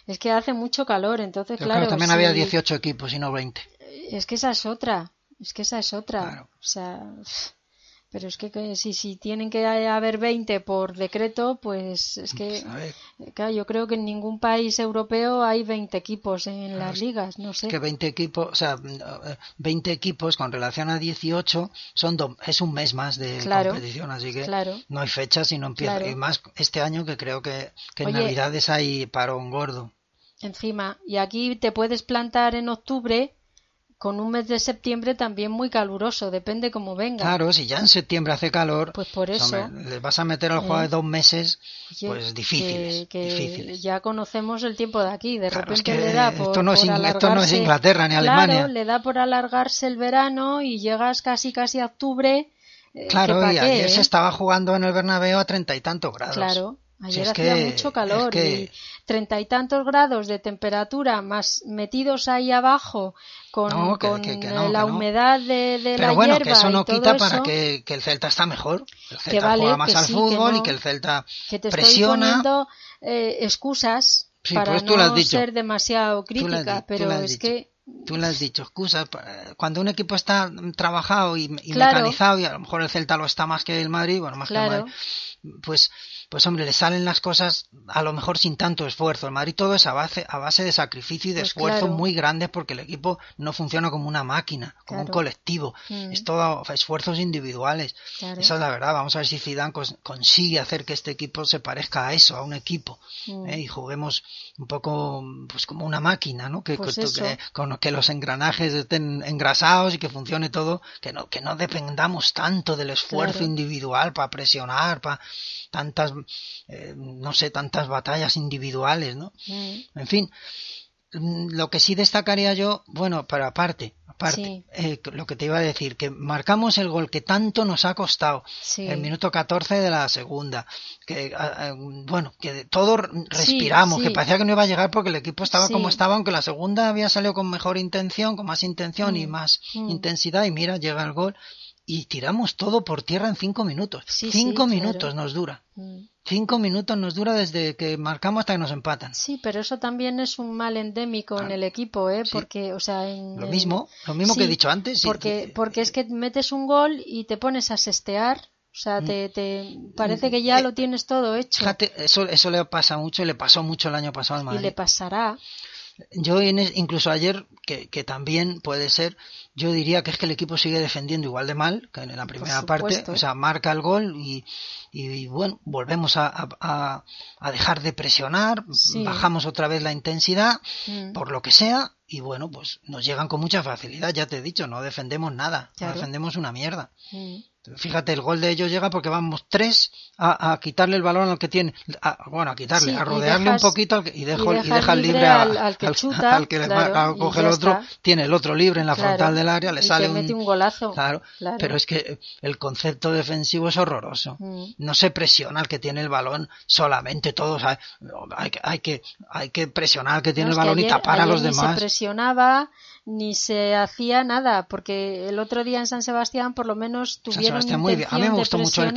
Es que hace mucho calor, entonces Pero claro. claro, también si- había 18 equipos y no 20. Es que esa es otra. Es que esa es otra. Claro. O sea, pero es que, que si, si tienen que haber 20 por decreto, pues es que, ver, claro, yo creo que en ningún país europeo hay 20 equipos en las ligas, no sé. que 20 equipos, o sea, eh, 20 equipos con relación a 18 son do- es un mes más de Claro, competición, así que no hay fecha si no empieza. Y más este año que creo que, que en Oye. Navidades hay parón gordo. Encima, y aquí te puedes plantar en octubre con un mes de septiembre también muy caluroso, depende cómo venga. Claro, si ya en septiembre hace calor, Pues por pues, eso. hombre, le vas a meter al juego Eh. de dos meses, pues difíciles, que, que difíciles. ya conocemos el tiempo de aquí, de Claro, es repente que le da por, esto no es por Ing- esto no es alargarse- Inglaterra ni Claro, Alemania. le da por alargarse el verano y llegas casi casi a octubre. eh, Claro, y ayer ¿eh? se estaba jugando en el Bernabéu a treinta y tantos grados. Claro, ayer es hacía que- mucho calor es que- y treinta y tantos grados de temperatura más metidos ahí abajo con, No, que- con eh, no, la que no. humedad de, de Pero la bueno, hierba que eso no quita para eso, que, que el Celta está mejor. El Celta vale, juega más al sí, fútbol y que el Celta que te estoy presiona. poniendo eh, excusas Sí, para pues tú lo has no ser demasiado crítica, pero es dicho. que Tú le has dicho excusas. Cuando un equipo está trabajado y, y Claro. mecanizado, y a lo mejor el Celta lo está más que el Madrid, bueno, más que el Madrid, pues, pues hombre, le salen las cosas a lo mejor sin tanto esfuerzo. El Madrid todo es a base, a base de sacrificio y de Pues esfuerzos claro. muy grandes porque el equipo no funciona como una máquina, como un colectivo. Mm. Es todo esfuerzos individuales. Claro. Esa es la verdad. Vamos a ver si Zidane cons- consigue hacer que este equipo se parezca a eso, a un equipo. Mm. ¿eh? Y juguemos un poco pues como una máquina, ¿no? Que, Pues que- con que los engranajes estén engrasados y que funcione todo, que no, que no dependamos tanto del esfuerzo individual para presionar, para tantas, eh, no sé, tantas batallas individuales, ¿no? Mm, En fin, mm, lo que sí destacaría yo, bueno, pero aparte, aparte, Sí. eh, lo que te iba a decir, que marcamos el gol que tanto nos ha costado, sí. el minuto 14 de la segunda, que, bueno, que de todo respiramos, sí. que parecía que no iba a llegar porque el equipo estaba como estaba, aunque la segunda había salido con mejor intención, con más intención y Mm, más mm. intensidad, y mira, llega el gol. Y tiramos todo por tierra en cinco minutos. Sí, cinco sí, minutos claro. nos dura. Mm. Cinco minutos nos dura desde que marcamos hasta que nos empatan. Sí, pero eso también es un mal endémico en Claro. el equipo, ¿eh? Sí. Porque, o sea, en, Lo mismo, lo mismo que he dicho antes. porque, eh, porque es que metes un gol y te pones a sestear, o sea, Mm. te, te parece que ya Eh, lo tienes todo hecho Fíjate, eso, eso le pasa mucho, le pasó mucho el año pasado al y Madrid. le pasará. Yo en es- incluso ayer, que, que también puede ser, yo diría que es que el equipo sigue defendiendo igual de mal que en la primera parte, o sea, marca el gol y, y, bueno, volvemos a, a- a- a dejar de presionar, Sí. bajamos otra vez la intensidad, Mm. por lo que sea, y bueno, pues nos llegan con mucha facilidad, ya te he dicho, no defendemos nada, Claro. no defendemos una mierda. Mm. Fíjate, el gol de ellos llega porque vamos tres a, a quitarle el balón al que tiene, a- bueno, a quitarle, Sí, a y rodearle dejas- un poquito al que- y, dejo, y y, dejas deja libre, al- al que chuta, al que claro, y ya el otro, está. tiene el otro libre en la Claro, frontal del área, le y sale te un, mete un golazo. Claro, Claro. pero es que el concepto defensivo es horroroso. Mm. No se presiona al que tiene el balón solamente todos. Hay, hay, que- hay que hay que presionar al que tiene No, el balón y tapar a los ni se demás. presionaba, ni se hacía nada, porque el otro día en San Sebastián por lo menos tuvieron mí me intención de mucho el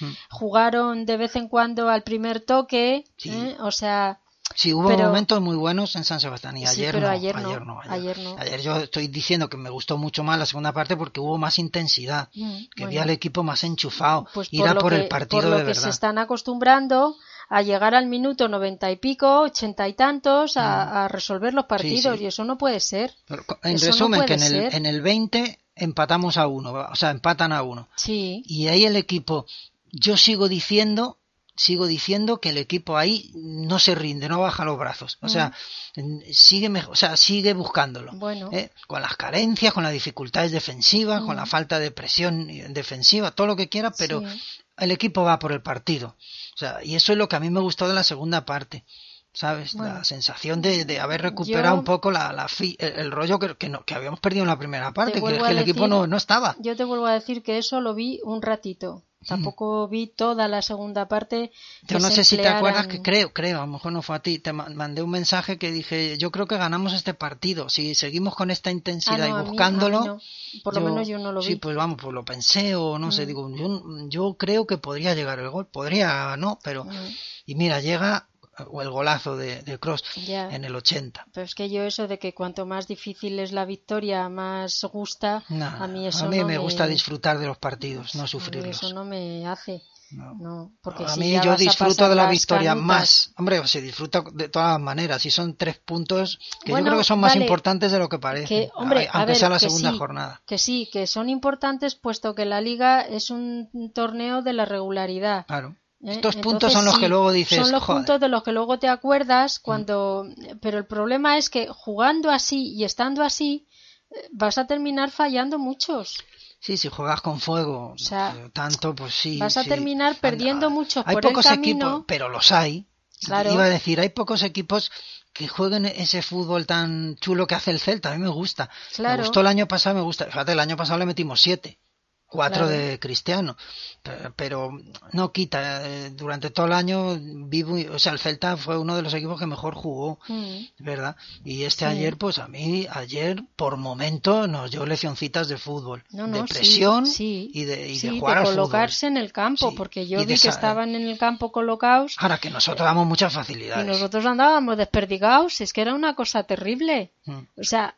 Mm. jugaron de vez en cuando al primer toque, Sí. ¿eh? o sea, Sí, hubo Pero- momentos muy buenos en San Sebastián y ayer, no, ayer no, ayer no. ayer no. Ayer yo estoy diciendo que me gustó mucho más la segunda parte porque hubo más intensidad, mm, que vi bueno, al equipo más enchufado, pues ir a por el que- partido por lo de que se verdad. están acostumbrando a llegar al minuto noventa y pico, ochenta y tantos, a, a resolver los partidos, Mm. sí. y eso no puede ser. Pero, En eso no resumen, que en el, ser. en el 20 empatamos a uno, o sea, empatan a uno. Sí, Y ahí el equipo, yo sigo diciendo, sigo diciendo que el equipo ahí no se rinde, no baja los brazos. O sea, en- sigue, o sea, sigue buscándolo. bueno, ¿eh? Con las carencias, con las dificultades defensivas, con Mm. la falta de presión defensiva, todo lo que quiera, pero sí. el equipo va por el partido. O sea, y eso es lo que a mí me gustó de la segunda parte. ¿Sabes? Bueno. la sensación de, de haber recuperado Yo- un poco la, la fi- el, el rollo que, que, no- que habíamos perdido en la primera parte, que, que el equipo no estaba. Yo te vuelvo a decir que eso lo vi un ratito. Tampoco vi toda la segunda parte. Yo no sé si te acuerdas que creo, creo, a lo mejor no fue a ti, te ma- mandé un mensaje que dije, yo creo que ganamos este partido, si seguimos con esta Ah, intensidad no, a y mí buscándolo. no. Por lo yo- menos yo no lo vi. Sí, pues vamos, pues lo pensé o no sé, Mm. digo, yo, yo creo que podría llegar el gol, podría no, pero... Mm, Y mira, llega o el golazo de, de Cross ya. en el 80. Pero es que yo eso de que cuanto más difícil es la victoria, más gusta, a mí eso a mí no me gusta disfrutar de los partidos, no sufrirlos. Eso no me hace. No. No, porque a si mí yo a disfruto de la victoria canutas- más. Hombre, se disfruta de todas las maneras. Y son tres puntos que Bueno, yo creo que son más vale, importantes de lo que parece. que, hombre, aunque a ver, sea la segunda sí, jornada. Que sí, que son importantes puesto que la liga es un torneo de la regularidad. Claro. ¿Eh? Estos puntos son los sí, que luego dices. Son los "Joder". puntos de los que luego te acuerdas cuando. Pero el problema es que jugando así y estando así, eh, vas a terminar fallando muchos. Sí, si juegas con fuego, O sea, eh, tanto, pues sí. vas a sí. terminar perdiendo muchos Hay por el pocos camino. equipos, pero los hay. Claro. Iba a decir, hay pocos equipos que jueguen ese fútbol tan chulo que hace el Celta. A mí me gusta. Claro. Me gustó el año pasado, me gusta. Fíjate, el año pasado le metimos siete. Cuatro Claro. de Cristiano. Pe- Pero no quita. eh, Durante todo el año vivo. O sea, el Celta fue uno de los equipos que mejor jugó. Mm, ¿Verdad? Y este Sí. ayer, pues a mí, ayer, por momento, nos dio leccioncitas de fútbol. No, no, de presión sí, y de, y de jugar fútbol. colocarse en el campo, porque yo y de vi que estaban en el campo colocados Ahora que nosotros damos muchas y facilidades. nosotros andábamos desperdigados, es que era una cosa terrible. Mm. O sea,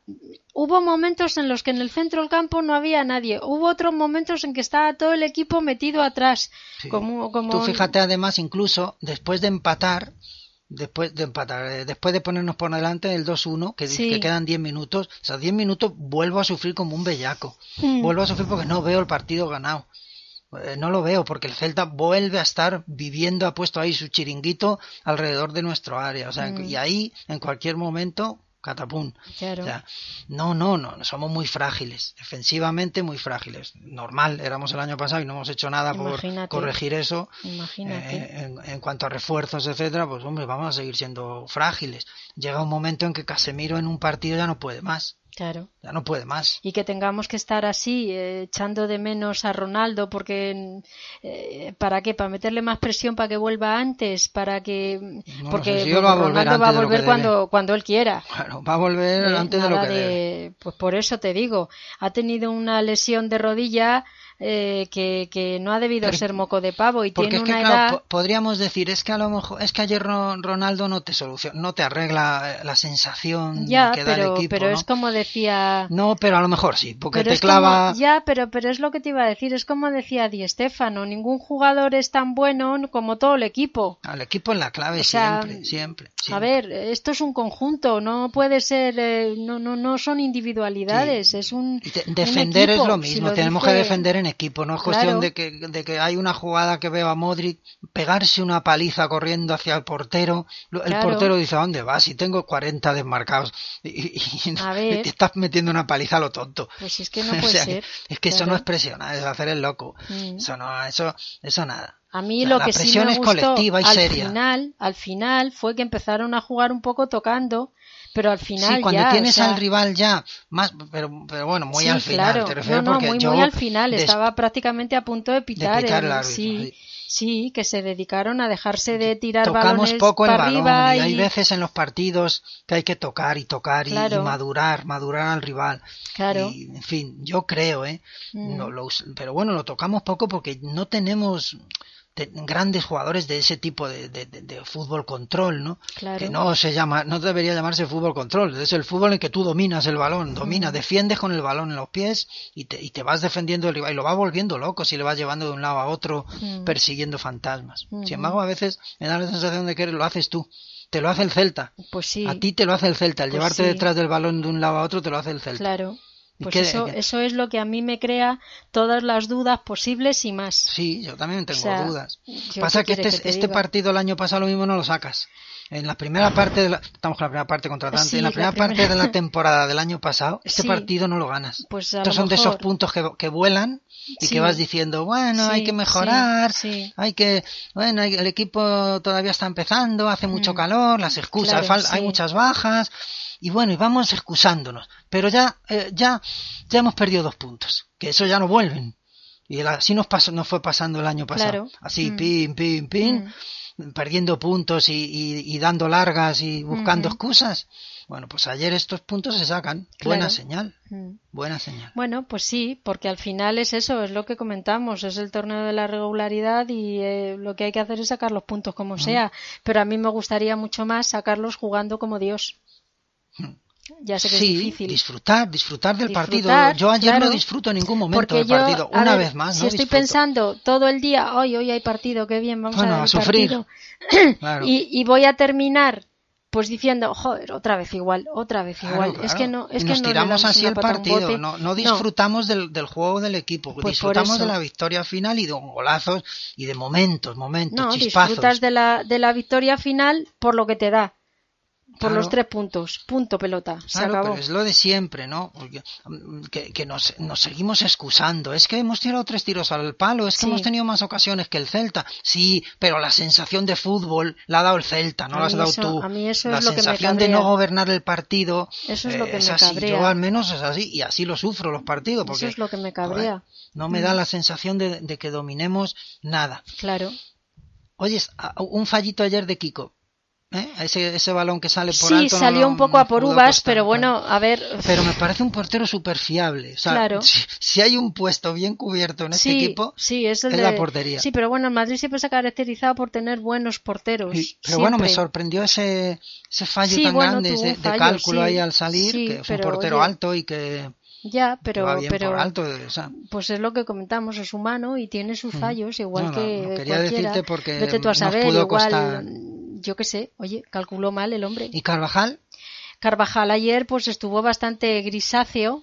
hubo momentos en los que en el centro del campo no había nadie, hubo otros momentos en que estaba todo el equipo metido atrás, Sí. como, como Tú fíjate además incluso después de empatar, después de empatar, eh, después de ponernos por delante del 2-1, que, Sí. que quedan 10 minutos, o sea, 10 minutos vuelvo a sufrir como un bellaco. Mm. Vuelvo a sufrir porque no veo el partido ganado. Eh, no lo veo porque el Celta vuelve a estar viviendo, ha puesto ahí su chiringuito alrededor de nuestro área. O sea, Mm. y ahí en cualquier momento, catapum. Claro. O sea, no, no, no, somos muy frágiles, defensivamente muy frágiles. Normal, éramos el año pasado y no hemos hecho nada por corregir eso. Imagínate. Eh, en, en cuanto a refuerzos, etcétera, pues hombre, vamos a seguir siendo frágiles. Llega un momento en que Casemiro en un partido ya no puede más, Claro. ya no puede más. y que tengamos que estar así eh, echando de menos a Ronaldo porque eh, para qué para meterle más presión para que vuelva antes para que No porque sé si él va a volver Ronaldo va a volver cuando cuando él quiera Claro, va a volver Eh, antes de lo nada que de- debe. pues por eso te digo ha tenido una lesión de rodilla eh, que, que no ha debido Pero- ser moco de pavo y tiene es que, una claro, edad podríamos decir, es que a lo mejor, es que ayer Ro- Ronaldo no te soluciona, no te arregla eh, la sensación ya que da pero el equipo, pero ¿no? es como decía No, pero a lo mejor sí, porque pero te clava... como, ya, pero, pero es lo que te iba a decir, es como decía Di Stéfano, ningún jugador es tan bueno como todo el equipo. Al equipo en la clave O sea, siempre, siempre, A ver, esto es un conjunto, no puede ser, eh, no, no, no son individualidades, es un, defender equipo, es lo si mismo, lo tenemos dice- que defender en equipo, no es cuestión Claro. de, que, de que hay una jugada que veo a Modric pegarse una paliza corriendo hacia el portero, el Claro. portero dice, ¿a dónde vas? Si tengo 40 desmarcados y, y- y A ver. te estás metiendo una paliza a lo tonto. Pues es que no O puede sea, ser. Es que eso no es presionar, es hacer el loco. Mm. Eso no, eso, eso nada. A mí lo la que sí presión me es gustó colectiva y al seria. final, al final fue que empezaron a jugar un poco tocando, pero al final sí, cuando ya, tienes o sea, al rival ya, más, pero, pero bueno, muy sí, al final, claro. te refiero no, no, porque muy, yo muy al final, des- estaba prácticamente a punto de pitar, pitar el- árbitro, sí. sí. Que se dedicaron a dejarse de tirar Tocamos balones poco el para balón arriba y hay veces en los partidos que hay que tocar y tocar y- madurar, madurar al rival. Claro. Y, en fin, yo creo, ¿eh? Mm. No, lo pero bueno, lo tocamos poco porque no tenemos grandes jugadores de ese tipo de, de- de- de fútbol control, ¿no? Claro. Que no se llama, no debería llamarse fútbol control, es el fútbol en que tú dominas el balón, dominas, defiendes con el balón en los pies y te, y te vas defendiendo el rival y lo vas volviendo loco si le vas llevando de un lado a otro Mm. persiguiendo fantasmas. Ujú. Sin embargo, a veces me da la sensación de que lo haces tú, te lo hace el Celta. Pues sí. A ti te lo hace el Celta, el Pues llevarte sí. detrás del balón de un lado a otro te lo hace el Celta. Claro. ¿Y Pues qué- eso, qué? eso es lo que a mí me crea todas las dudas posibles y más. Sí, yo también tengo O sea, dudas. ¿yo Pasa que este, que este partido el año pasado lo mismo no lo sacas. En la primera parte de la, estamos con la primera parte contratante, Sí, en la la primera parte de la temporada del año pasado, este Sí. partido no lo ganas. Pues Estos son de esos puntos que, que vuelan y Sí. que vas diciendo, bueno, hay que mejorar, hay que, bueno, hay- el equipo todavía está empezando, hace mucho Mm. calor, las excusas, Claro, hay muchas bajas y bueno, y vamos excusándonos. Pero ya, eh, ya, ya hemos perdido dos puntos, que eso ya no vuelven. Y así nos pasó, nos fue pasando el año pasado. Claro. Así, Mm. pim, pim, pim, perdiendo puntos y, y- y dando largas y buscando excusas. Bueno, pues ayer estos puntos se sacan. Buena Claro. señal, Mm. buena señal. Bueno, pues sí, porque al final es eso, es lo que comentamos, es el torneo de la regularidad y eh, lo que hay que hacer es sacar los puntos como sea. Pero a mí me gustaría mucho más sacarlos jugando como Dios. Ya sé que sí, es difícil. disfrutar, disfrutar del partido. Yo ayer claro. no disfruto en ningún momento del partido. Una ver, vez más, si no estoy disfruto. pensando todo el día, hoy, hoy hay partido, qué bien, vamos Bueno, a ver a el sufrir. Claro. y, y voy a terminar pues diciendo, joder, otra vez igual, otra vez igual. claro. Es que no, es y que nos no tiramos así el partido, no, no disfrutamos Del, del juego del equipo, Pues disfrutamos de la victoria final y de golazos y de momentos, momentos, No, chispazos. disfrutas de la, de la victoria final por lo que te da. Por Claro. los tres puntos. Punto pelota. Se Claro, acabó. pero es lo de siempre, ¿no? Porque, mm, que, que nos, nos seguimos excusando. Es que hemos tirado tres tiros al palo, es que Sí. hemos tenido más ocasiones que el Celta. Sí, pero la sensación de fútbol la ha dado el Celta, no A la has dado eso- tú. a mí eso la es lo que me sensación de no gobernar el partido Eso es lo eh, que me así. cabrea. Yo al menos es así y así lo sufro los partidos. Porque, Eso es lo que me cabrea. joder, no me da la sensación de, de que dominemos nada. Claro. Oyes, a- un fallito ayer de Kiko. ¿Eh? Ese, ese balón que sale por Sí, alto. no salió lo- un poco nos a por uvas, pero bueno, a ver. Pero me parece un portero súper fiable. O sea, Claro. si, si hay un puesto bien cubierto en este sí, equipo, sí, es, el es de- la portería. Sí, pero bueno, el Madrid siempre se ha caracterizado por tener buenos porteros. Sí, pero bueno, me siempre. sorprendió ese, ese fallo Sí, tan bueno, grande de fallo, cálculo sí. ahí al salir, Sí, que es un portero oye, alto y que, Ya, pero, pero alto. o sea, pues es lo que comentamos, es humano y tiene sus fallos, igual No, no, que no, quería cualquiera. decirte porque Vete tú a saber, pudo igual, costar. Yo qué sé, oye, calculó mal el hombre. ¿Y Carvajal? Carvajal ayer pues estuvo bastante grisáceo,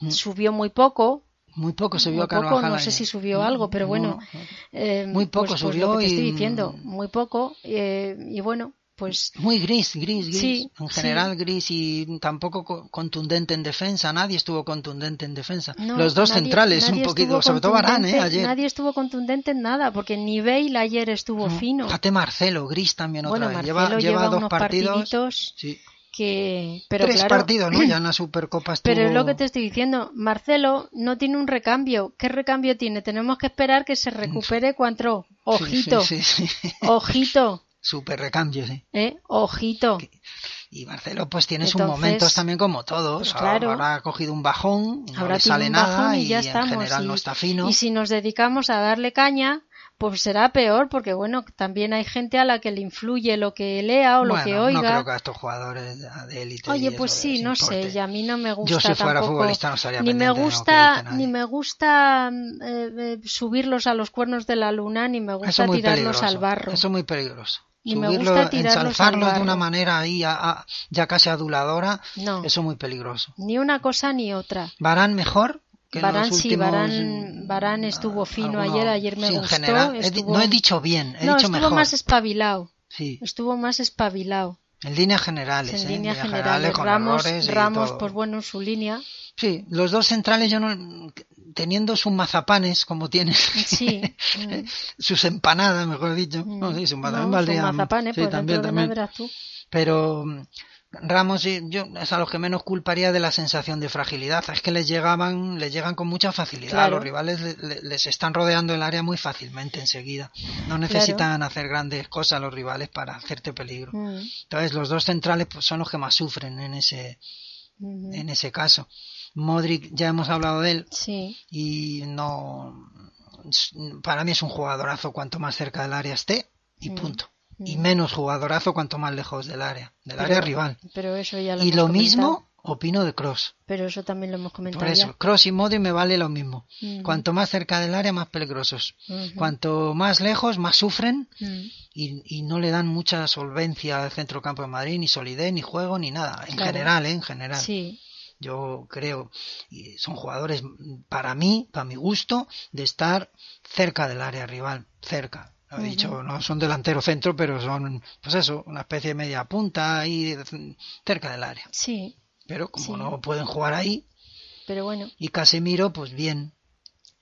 Mm. subió muy poco, Muy poco muy a Carvajal. poco, no sé si subió No, algo, pero no, bueno, no. eh, Muy poco pues, pues subió lo que te estoy y- diciendo, muy poco, eh, y bueno, pues Muy gris, gris, gris. Sí, en sí. general gris y tampoco co- contundente en defensa. Nadie estuvo contundente en defensa. no, Los dos nadie- centrales, nadie un poquito, sobre todo Varane, ¿eh? Ayer. Nadie estuvo contundente en nada, porque ni Bale ayer estuvo No, fino. Fíjate Marcelo, gris también otra vez. Lleva, lleva dos unos partidos. Sí. que... Pero Tres claro, partidos, ¿no? Ya en la Supercopa estuvo... Pero es lo que te estoy diciendo, Marcelo no tiene un recambio. ¿Qué recambio tiene? Tenemos que esperar que se recupere cuando... Sí, Ojito, ojito, Super recambio, sí. ¿eh? Ojito. Y Marcelo pues tiene sus momentos también como todos. pues claro. Ahora ha cogido un bajón, no le sale nada y y, ya en estamos. general y, no está fino. y si nos dedicamos a darle caña, pues será peor, porque bueno, también hay gente a la que le influye lo que lea o lo Bueno, que no oiga. creo que a estos jugadores de élite Oye, pues sí, no importe. sé, y a mí no me gusta Yo si fuera tampoco, futbolista no estaría ni me gusta, ni me gusta eh, eh, subirlos a los cuernos de la luna, ni me gusta tirarlos al barro. Eso es muy peligroso. Me Subirlo, gusta tirarlos al ensalzarlos de una manera ahí a- a- ya casi aduladora, No, eso es muy peligroso. ni una cosa ni otra. Varán mejor que los sí, Varane- mm, Varane estuvo fino alguno- ayer, ayer me sí, gustó, general. Estuvo- no he dicho bien, he no, dicho estuvo mejor. más espabilado. Sí, Estuvo más espabilado. en líneas generales. en ¿eh? líneas generales generales. con Ramos, y Ramos pues bueno, en su línea. Sí, los dos centrales yo no teniendo sus mazapanes como tienen Sí. mm. sus empanadas, mejor dicho. Mm. No, sí, sus No, mazapanes valdrían- mazapanes, sí, pues también, también. verás tú. Pero Ramos y yo es a los que menos culparía de la sensación de fragilidad. Es que les llegaban, les llegan con mucha facilidad. Los rivales les están rodeando el área muy fácilmente enseguida. No necesitan hacer grandes cosas los rivales para hacerte peligro. Mm. Entonces los dos centrales pues, son los que más sufren en ese, en ese caso. Modric ya hemos hablado de él sí. y no para mí es un jugadorazo cuanto más cerca del área esté y mm. punto y menos jugadorazo cuanto más lejos del área, del área rival. Pero eso ya lo y lo mismo opino de Cross. Pero eso también lo hemos comentado. Por eso, Cross y Modric me vale lo mismo. Cuanto más cerca del área, más peligrosos. Cuanto más lejos, más sufren y, y, no le dan mucha solvencia al centro campo de Madrid, ni solidez, ni juego, ni nada. En general, ¿eh? En general. Sí. Yo creo, y son jugadores para mí, para mi gusto, de estar cerca del área rival, cerca. Lo he dicho, no son delantero centro, pero son, pues eso, una especie de media punta ahí cerca del área. Sí. Pero como no pueden jugar ahí. Pero bueno. Y Casemiro, pues bien.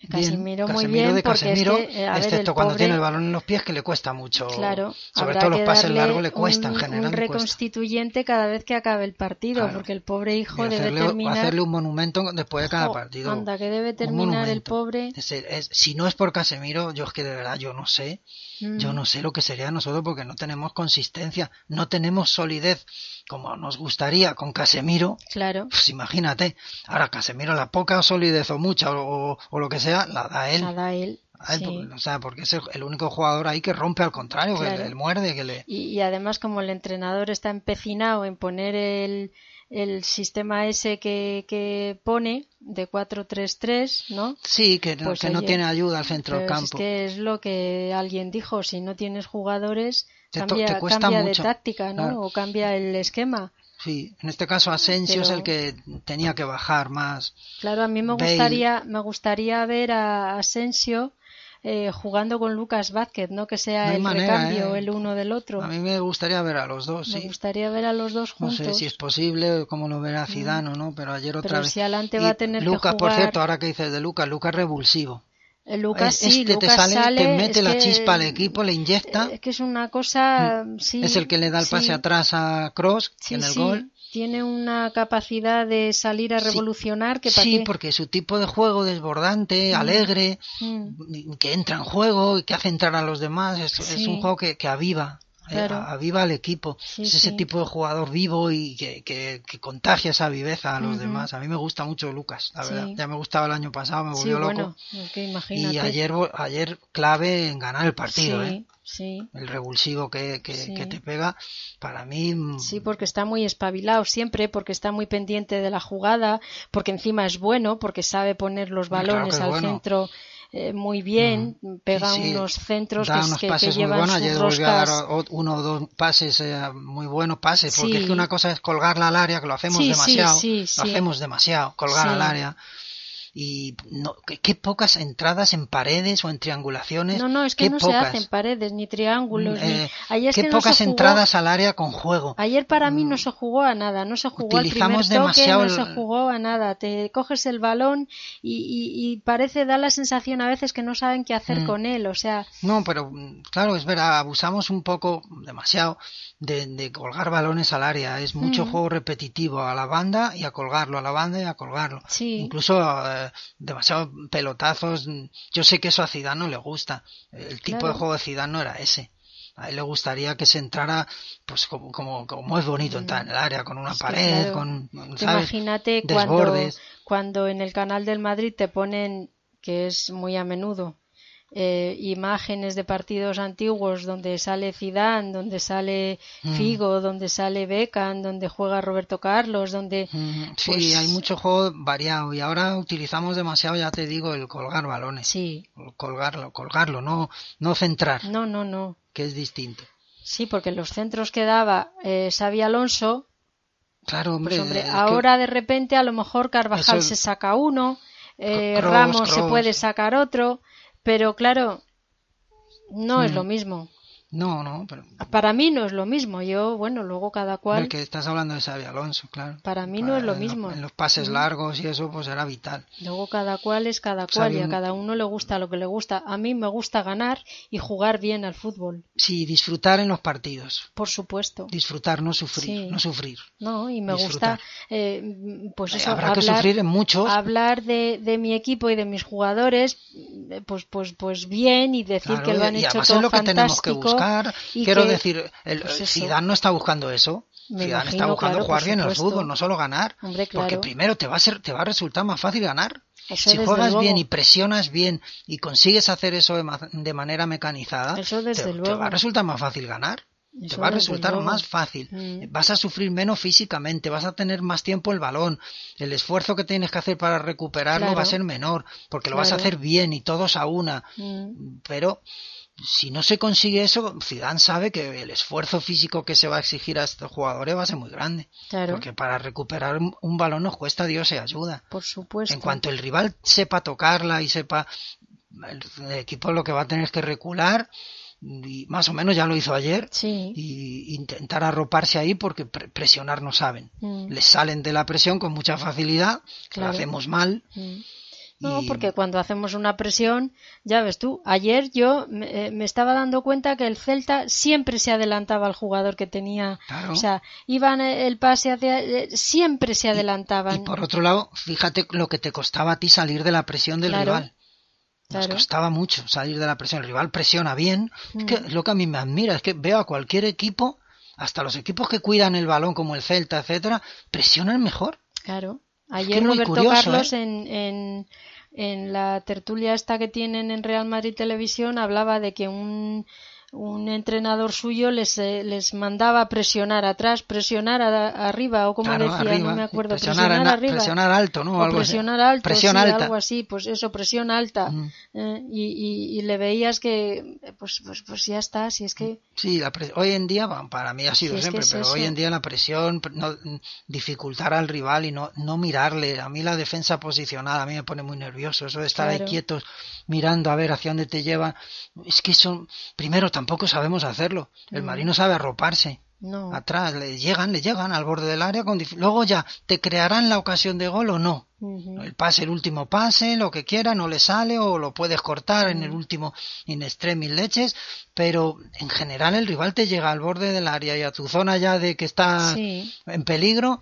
Casemiro, muy bien, de Casemiro, eh, excepto cuando tiene el balón en los pies que le cuesta mucho. Claro, sobre todo los pases largos le cuesta en general. Un reconstituyente cada vez que acabe el partido, porque el pobre hijo debe terminar. Hacerle un monumento después de cada partido. Anda, que debe terminar el pobre. si no es por Casemiro, yo es que de verdad yo no sé. Yo mm. no sé lo que sería nosotros porque no tenemos consistencia, no tenemos solidez como nos gustaría con Casemiro. Claro. Pues imagínate. Ahora Casemiro la poca solidez o mucha o, o lo que sea la da él. La da él. o sea, porque es el único jugador ahí que rompe al contrario, que le, muerde, que le... Y, y, además como el entrenador está empecinado en poner el, el sistema ese que, que pone de 4-3-3, ¿no? Sí, que, pues que no tiene ayuda al centro del campo. Es que es lo que alguien dijo, si no tienes jugadores, cambia, cambia de táctica, ¿no? O cambia el esquema. Sí, en este caso Asensio es el que tenía que bajar más. Claro, a mí me gustaría, me gustaría ver a Asensio eh, jugando con Lucas Vázquez, no que sea el recambio ¿eh? el uno del otro. A mí me gustaría ver a los dos, me gustaría ver a los dos juntos. No sé si es posible, como lo verá mm. Zidane o no, pero ayer otra pero vez. si adelante va a tener Lucas, que por cierto, ahora que dices de Lucas, Lucas revulsivo. Lucas es, sí, que Lucas te sale, te mete la chispa al equipo, le inyecta. Es que es una cosa, mm. sí. Es el que le da el pase atrás a Cross en el gol tiene una capacidad de salir a revolucionar que sí porque su tipo de juego desbordante mm. alegre mm. que entra en juego y que hace entrar a los demás es, un juego que, que aviva eh, aviva al equipo. Es ese tipo de jugador vivo y que, que, contagia esa viveza a los demás. A mí me gusta mucho Lucas la verdad. Ya me gustaba el año pasado me volvió loco. y ayer ayer clave en ganar el partido ¿eh? Sí. El revulsivo que, que, te pega, para mí. Mm, sí, porque está muy espabilado siempre, porque está muy pendiente de la jugada, porque encima es bueno, porque sabe poner los balones al centro. Eh, muy bien, pega unos centros da unos pases muy buenos. Ayer volvió a dar uno o dos pases, eh, muy buenos pases, porque es que una cosa es colgarla al área, que lo hacemos demasiado, lo hacemos demasiado, colgar al área y no, qué, pocas entradas en paredes o en triangulaciones. No, no, es que no se hacen paredes ni triángulos. Eh, qué pocas entradas al área con juego. Ayer para mí no mm. se jugó a nada, no se jugó Utilizamos al primer toque, demasiado no se jugó a nada. Te coges el balón y, y, parece, da la sensación a veces que no saben qué hacer mm. con él, o sea. No, pero claro, es verdad, abusamos un poco, demasiado, de, de colgar balones al área. Es mucho mm. juego repetitivo a la banda y a colgarlo, a la banda y a colgarlo. Sí. Incluso eh, demasiados pelotazos. Yo sé que eso a Zidane no le gusta. El tipo de juego de Zidane no era ese. A él le gustaría que se entrara, pues como, como, es bonito entrar en el área, con una pared, con, Imagínate cuando, cuando en el canal del Madrid te ponen, que es muy a menudo, eh, imágenes de partidos antiguos donde sale Zidane, donde sale mm. Figo, donde sale Beckham, donde juega Roberto Carlos, donde mm, sí pues hay mucho juego variado y ahora utilizamos demasiado, ya te digo, el colgar balones. Sí. Colgarlo, colgarlo, no no centrar. No, no, no. Que es distinto. Sí, porque los centros que daba eh, Xavi Alonso. Claro, hombre. Pues, ahora de repente a lo mejor Carvajal se saca uno, eh, Ramos se puede sacar otro pero claro, no es lo mismo. No, no, pero... Para mí no es lo mismo. Yo, bueno, luego cada cual... El que estás hablando de Xavi Alonso, claro. Para mí no es lo mismo. En los pases largos y eso, pues era vital. Luego cada cual es cada cual y a cada uno le gusta lo que le gusta. A mí me gusta ganar y jugar bien al fútbol. Sí, disfrutar en los partidos. Por supuesto. Disfrutar, no sufrir, no sufrir. No, y me gusta, eh, pues eso, Habrá que sufrir en muchos. Hablar de, de, mi equipo y de mis jugadores, pues, pues, pues bien y decir que lo han hecho todo es lo que tenemos que buscar Quiero decir, el, pues Zidane no está buscando eso. Zidane está buscando jugar bien el fútbol, no solo ganar. Porque primero te va a ser, te va a resultar más fácil ganar. si juegas bien y presionas bien y consigues hacer eso de, manera mecanizada, te, va a resultar más fácil ganar. te va a resultar más fácil. Mm. Vas a sufrir menos físicamente, vas a tener más tiempo el balón. El esfuerzo que tienes que hacer para recuperarlo va a ser menor, porque lo vas a hacer bien y todos a una. Mm. Pero si no se consigue eso, Zidane sabe que el esfuerzo físico que se va a exigir a estos jugadores va a ser muy grande. Porque para recuperar un balón nos cuesta Dios y ayuda. Por supuesto. En cuanto el rival sepa tocarla y sepa, el, equipo lo que va a tener que recular y más o menos ya lo hizo ayer y intentar arroparse ahí porque presionar no saben mm. les salen de la presión con mucha facilidad lo hacemos mal mm. No, porque cuando hacemos una presión, ya ves tú, ayer yo eh, me, estaba dando cuenta que el Celta siempre se adelantaba al jugador que tenía, o sea, iban eh, el pase hacia, eh, siempre se adelantaban. Y, por otro lado, fíjate lo que te costaba a ti salir de la presión del rival. Nos costaba mucho salir de la presión. El rival presiona bien. Es que mm. lo que a mí me admira es que veo a cualquier equipo, hasta los equipos que cuidan el balón como el Celta, etcétera, presionan mejor. Claro. Ayer Roberto Carlos en, en la tertulia esta que tienen en Real Madrid Televisión hablaba de que un un entrenador suyo les, eh, les mandaba presionar atrás, presionar arriba, o como decía, no me acuerdo, presionar, arriba. Presionar alto, ¿no? presionar alto, presión alta. algo así, pues eso, presión alta. Eh, y, y, le veías que, pues, pues, pues ya está, si es que... Sí, hoy en día, para mí ha sido siempre, pero hoy en día la presión, no, dificultar al rival y no, no mirarle. A mí la defensa posicionada, a mí me pone muy nervioso, eso de estar ahí quietos mirando a ver hacia dónde te lleva. Es que son, primero, tampoco sabemos hacerlo. El marino sabe arroparse. No. Atrás, le llegan, le llegan al borde del área. Con Luego ya, ¿te crearán la ocasión de gol o no? El pase, el último pase, lo que quiera, no le sale o lo puedes cortar en el último in extremis leches, pero en general el rival te llega al borde del área y a tu zona ya de que está en peligro,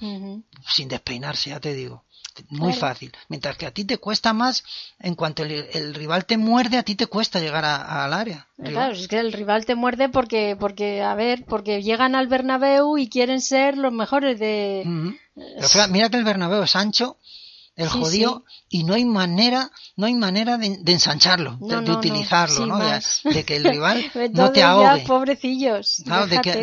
sin despeinarse, ya te digo muy fácil. Mientras que a ti te cuesta más, en cuanto el, rival te muerde, a ti te cuesta llegar al área. Claro, es que el rival te muerde porque, porque, a ver, porque llegan al Bernabéu y quieren ser los mejores de... mira que el Bernabéu es ancho el jodido y no hay manera no hay manera de, ensancharlo de, utilizarlo no, de, que el rival no te ahogue. pobrecillos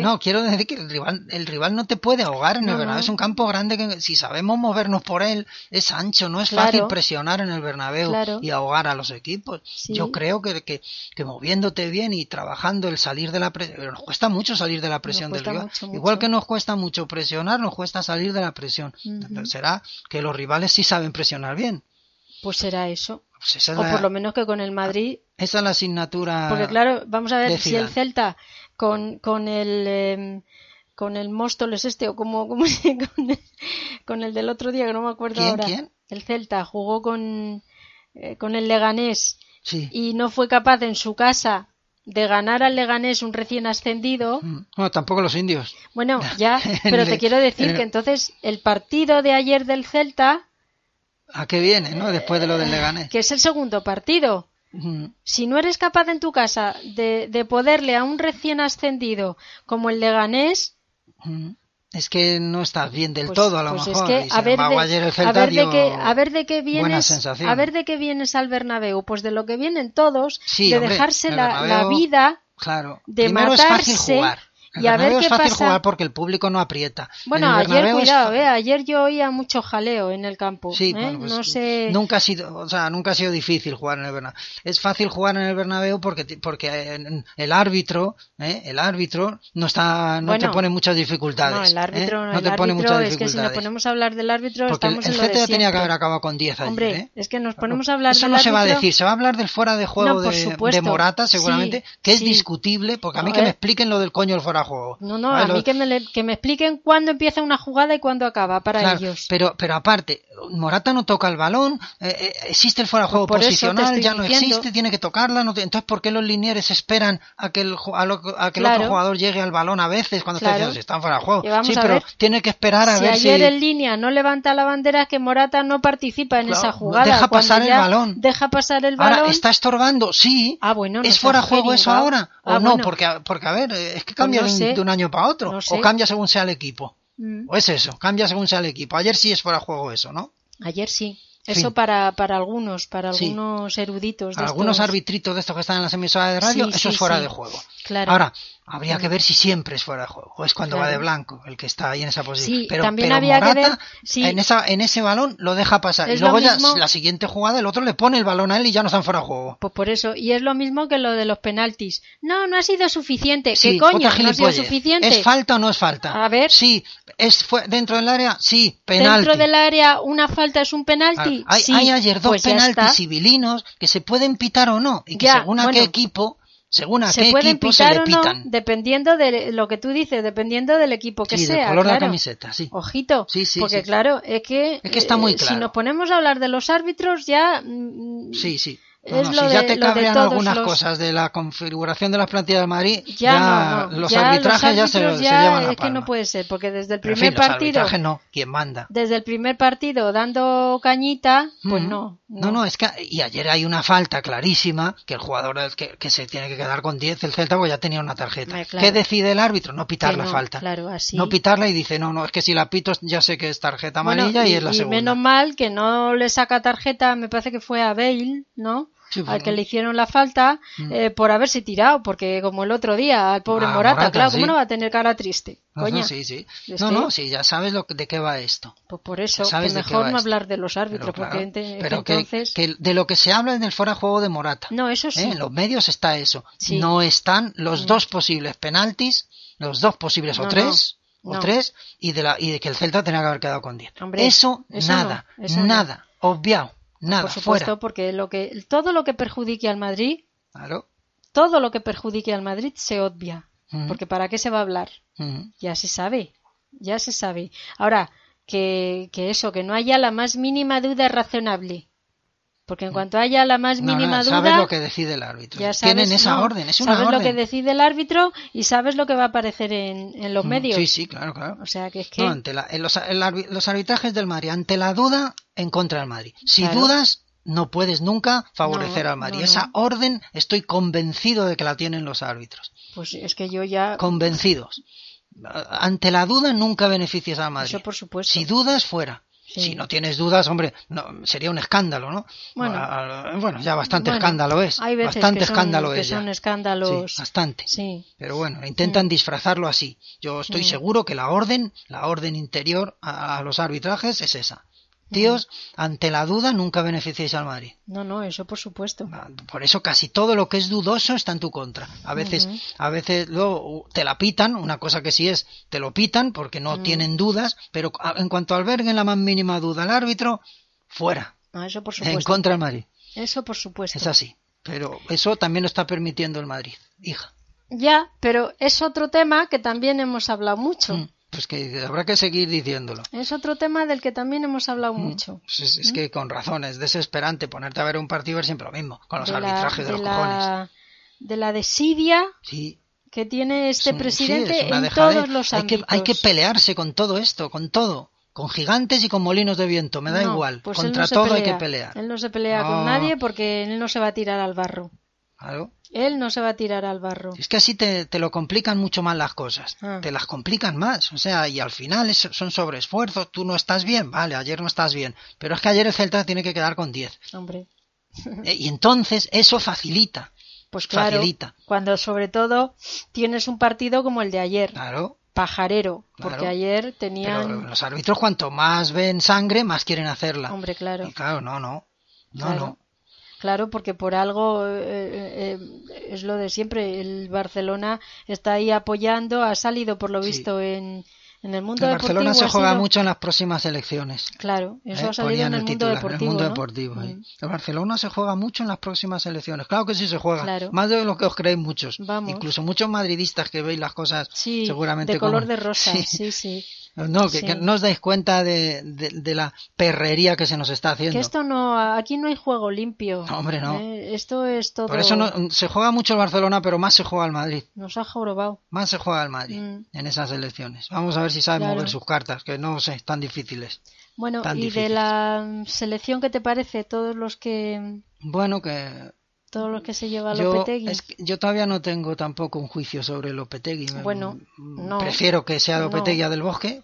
no quiero decir que el rival el rival no te puede ahogar en el Bernabéu. es un campo grande que si sabemos movernos por él es ancho no es fácil presionar en el Bernabéu y ahogar a los equipos. Yo creo que, que, que, moviéndote bien y trabajando el salir de la presión nos cuesta mucho salir de la presión del rival. igual que nos cuesta mucho presionar nos cuesta salir de la presión. Será que los rivales sí saben impresionar bien. Pues será eso. Pues o por lo menos que con el Madrid. Esa es la asignatura. Porque claro, vamos a ver si el Celta con, con el. Em, con el Móstoles este, o como, como con, el, con el del otro día, que no me acuerdo ahora. ¿Quién? El Celta jugó con, eh, con el Leganés y no fue capaz en su casa de ganar al Leganés un recién ascendido. No, tampoco los indios. Bueno, ya, pero te quiero decir que entonces el partido de ayer del Celta. ¿A qué viene, no? Después de lo del Leganés. Que es el segundo partido. Si no eres capaz en tu casa de, de, poderle a un recién ascendido como el Leganés. Es que no estás bien del pues, todo, a lo pues mejor. Es que, a, ver de, a, ver de qué, a ver de qué vienes, a ver de qué vienes al Bernabéu, pues de lo que vienen todos, de dejarse la, vida, claro. de matarse, y a ver qué es fácil pasa. jugar porque el público no aprieta. Bueno, En el ayer es cuidado, fa- eh, ayer yo oía mucho jaleo en el campo. Sí, ¿eh? bueno, pues no sé. nunca ha sido, o sea, nunca ha sido difícil jugar en el Bernabéu. Es fácil jugar en el Bernabéu porque porque en- el árbitro, ¿eh? el árbitro no está, no te pone muchas dificultades. No, el árbitro, ¿eh? no, no el te pone árbitro muchas es que si nos dificultades. ponemos a hablar del árbitro porque el, estamos el en lo de tenía que haber acabado con 10 ayer, Hombre, ¿eh? es que nos ponemos a hablar Eso del no se va a árbitro- decir, se va a hablar del fuera de juego No, de, Morata seguramente, Sí, que es sí. discutible, porque a mí que me eh. expliquen lo del coño del fuera juego. No, no, ¿Vale? a mí que me, le- que me expliquen cuándo empieza una jugada y cuándo acaba para Claro, ellos. Pero, pero aparte, Morata no toca el balón, eh, eh, existe el fuera de juego Por posicional, ya no diciendo. existe, tiene que tocarla. no te- entonces, ¿por qué los linieres esperan a que el, a lo- a que el Claro. otro jugador llegue al balón a veces cuando está diciendo si están fuera de juego? Sí, pero ver. tiene que esperar a si ver ayer si. en línea no levanta la bandera es que Morata no participa en esa jugada. deja pasar el balón. Deja pasar el balón. Ahora, ¿está estorbando? Sí. Ah, bueno, no ¿Es fuera de juego eso ahora? ¿O Ah, no? bueno. Porque, porque, a ver, es que cambia Pues no un, sé. de un año para otro. No sé. O cambia según sea el equipo. Mm, O es eso, cambia según sea el equipo. Ayer sí es fuera de juego eso, ¿no? Ayer sí. Eso para, para algunos, para Sí. algunos eruditos. De Algunos estos. arbitritos de estos que están en las emisoras de radio, Sí, eso es fuera de juego. Claro. Ahora, habría que ver si siempre es fuera de juego, o es cuando va de blanco el que está ahí en esa posición. Sí, pero también pero había que Morata, ver en, esa, en ese balón lo deja pasar. Es y luego ya la siguiente jugada el otro le pone el balón a él y ya no están fuera de juego. Pues por eso, y es lo mismo que lo de los penaltis. No, no ha sido suficiente. Sí, ¿Qué coño? No ha sido suficiente. ¿Es falta o no es falta? A ver. Sí, es fue dentro del área, sí, penalti. Dentro del área una falta es un penalti. Ah, Hay, sí, hay ayer dos pues penaltis civilinos que se pueden pitar o no, y que Ya, según a bueno. qué equipo, según a se qué pueden equipo se le o no, pitan. dependiendo de lo que tú dices, dependiendo del equipo que sí, sea. del color de la camiseta, sí. Ojito, Sí, sí, porque claro, es que, Es que está muy eh, si claro. nos ponemos a hablar de los árbitros ya mm, Sí, sí. No, no, si ya de- te cabrean algunas los- cosas de la configuración de las plantillas de Madrid, ya, ya, no, los ya arbitrajes ya, se, árbitros se ya llevan es que palma. no puede ser, porque desde el en primer fin, los partido arbitrajes no, quien manda. desde el primer partido dando cañita, pues no, No, no, es que y ayer hay una falta clarísima que el jugador que, que se tiene que quedar con 10 el Celta porque ya tenía una tarjeta. Claro. ¿Qué decide el árbitro? No pitar la falta. claro, así. No pitarla y dice, no, no, es que si la pito ya sé que es tarjeta Bueno, amarilla y, es la segunda. menos mal que no le saca tarjeta, me parece que fue a Bale, ¿no? Sí, al que le hicieron la falta Mm. eh, por haberse tirado, porque como el otro día al pobre Ah, Morata, Morata, claro, ¿cómo sí. no va a tener cara triste? Coña, sí, sí. No, no, sí, ya sabes lo, que- de qué va esto. pues por eso, sabes que mejor no hablar de los árbitros, Pero, porque claro, pero que, entonces... que de lo que se habla en el fuera de juego de Morata. No, eso sí. ¿eh? En los medios está eso. Sí. No están los Mm. dos posibles penaltis, los dos posibles o No, tres, no, o no. tres, y de, la, y de que el Celta tenía que haber quedado con 10. Hombre, eso, eso nada, no, eso no. nada, obviado, nada, por supuesto, fuera. porque lo que todo lo que perjudique al Madrid, Claro. todo lo que perjudique al Madrid se obvia, Ujú, porque ¿para qué se va a hablar? ujú. Ya se sabe, ya se sabe. Ahora, que, que eso, que no haya la más mínima duda razonable. Porque en cuanto haya la más Mm. No, no, mínima sabes duda, lo que decide el árbitro. ya sabes, Tienen esa no, orden, es una sabes orden. lo que decide el árbitro y sabes lo que va a aparecer en, en los Mm, medios. Sí, sí, claro, claro. O sea, que es que... No, ante la- en los, arbitrajes del Madrid, ante la duda, en contra del Madrid. Si Claro. dudas, no puedes nunca favorecer al Madrid. Esa orden estoy convencido de que la tienen los árbitros. Pues es que yo ya... Convencidos. Ante la duda, nunca beneficias al Madrid. Eso por supuesto. Si dudas, fuera. Sí. Si no tienes dudas, hombre, no, sería un escándalo, ¿no? Bueno. Bueno, ya bastante Bueno, escándalo es. Hay veces bastante que son, escándalo que es ya. escándalos... Sí, bastante. Sí. Pero bueno, intentan disfrazarlo así. Yo estoy Mm. seguro que la orden, la orden interior a, a los arbitrajes es esa. Tíos, ante la duda nunca beneficiáis al Madrid. No, no, eso por supuesto. Ah, Por eso casi todo lo que es dudoso está en tu contra. A veces, a veces luego te la pitan, una cosa que sí es, te lo pitan porque no Mm. tienen dudas, pero en cuanto alberguen la más mínima duda al árbitro, fuera, Ah, eso por en supuesto. contra del Madrid. Eso por supuesto. Es así. Pero eso también lo está permitiendo el Madrid, hija. Ya, pero es otro tema que también hemos hablado mucho. Mm, Pues que habrá que seguir diciéndolo. Es otro tema del que también hemos hablado mucho. Pues es, es que con razón, es desesperante ponerte a ver un partido ver siempre lo mismo, con los de arbitrajes de, de los la- cojones. de la desidia Sí, que tiene es este sí, presidente es en todos los hay que, hay que pelearse con todo esto, con todo. Con gigantes y con molinos de viento, me da No, igual. pues Contra no todo hay que pelear. Él no se pelea No. con nadie porque él no se va a tirar al barro. Él no se va a tirar al barro. Es que así te, te lo complican mucho más las cosas. Ah. Te las complican más. O sea, y al final es- son sobreesfuerzos. Tú no estás bien, vale, ayer no estás bien. Pero es que ayer el Celta tiene que quedar con 10. Hombre. Eh, Y entonces eso facilita. Pues claro, facilita. cuando sobre todo tienes un partido como el de ayer, Claro. pajarero, porque Claro. ayer Pero tenían... los árbitros cuanto más ven sangre, más quieren hacerla. Hombre, claro. Y claro, no, no. No, Claro. no. Claro, porque por algo eh, eh, es lo de siempre. El Barcelona está ahí apoyando, ha salido por lo Sí. visto en, en el mundo El deportivo. Barcelona se juega sido- mucho en las próximas elecciones. Claro, eso ¿eh? ha salido en el mundo titular, deportivo. En el mundo ¿no? deportivo, ¿eh? Mm. El Barcelona se juega mucho en las próximas elecciones. Claro que sí se juega. Claro. Más de lo que os creéis muchos. Vamos. Incluso muchos madridistas que veis las cosas Sí, seguramente de color como- de rosa, Sí. sí, sí. No, que, Sí. que no os dais cuenta de, de- de la perrería que se nos está haciendo. Que esto no, aquí no hay juego limpio. No, hombre, no. ¿eh? Esto es todo. Por eso no, se juega mucho el Barcelona, pero más se juega el Madrid. Nos ha jorobado. Más se juega el Madrid Mm. en esas elecciones. Vamos a ver si saben Claro. mover sus cartas, que no sé, tan difíciles. Bueno, Tan y de difíciles. la mm, selección, ¿qué te parece? Todos los que Bueno, que todos los que se lleva yo, Lopetegui. es que yo todavía no tengo tampoco un juicio sobre Lopetegui. Bueno, mm, no. Prefiero que sea No. Lopetegui a del Bosque.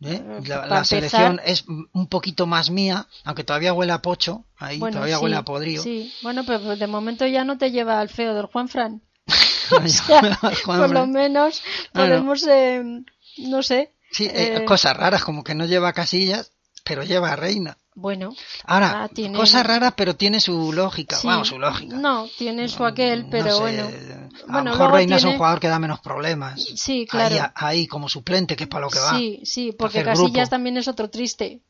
¿eh? Eh, La, la selección es un poquito más mía, aunque todavía huele a pocho, ahí Bueno, todavía sí, huele a podrido. Sí, bueno, pero de momento ya no te lleva al feo del Juanfran. O sea, Juan por lo Fran. menos podemos, eh, no sé. Sí, eh, eh, cosas raras, como que no lleva casillas, pero lleva a Reina. Bueno, Ahora, Ah, tiene- cosas raras, pero tiene su lógica. sí, Vamos, su lógica. No, tiene su aquel, No pero sé, bueno. A Bueno, lo mejor Reina es un tiene- jugador que da menos problemas. Sí, claro. Ahí, ahí como suplente, que es para lo que va. Sí, sí, porque Casillas grupo. también es otro triste.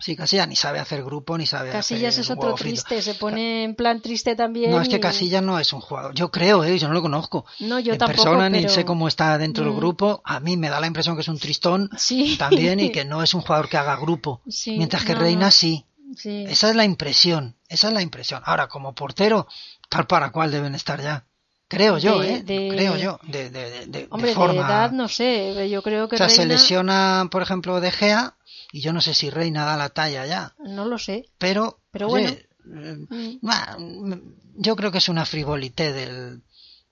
Sí, Casillas ni sabe hacer grupo, ni sabe Casillas hacer es otro triste, se pone en plan triste también. No, es que Casillas no es un jugador. Yo creo, ¿eh? yo no lo conozco. No, yo en tampoco, persona ni sé cómo está dentro del Mm. grupo. A mí me da la impresión que es un tristón Sí. también y que no es un jugador que haga grupo. Sí, Mientras que no, Reina sí. Sí. Esa es la impresión. Esa es la impresión. Ahora, como portero, tal para cual deben estar ya. Creo yo, De- ¿eh? de- Creo yo. De, de, de- Hombre, forma. de edad no sé, yo creo que o sea, se lesiona, por ejemplo, De Gea y yo no sé si Reina da la talla ya. No lo sé. Pero, Pero bueno. eh, mm, yo creo que es una frivolité del,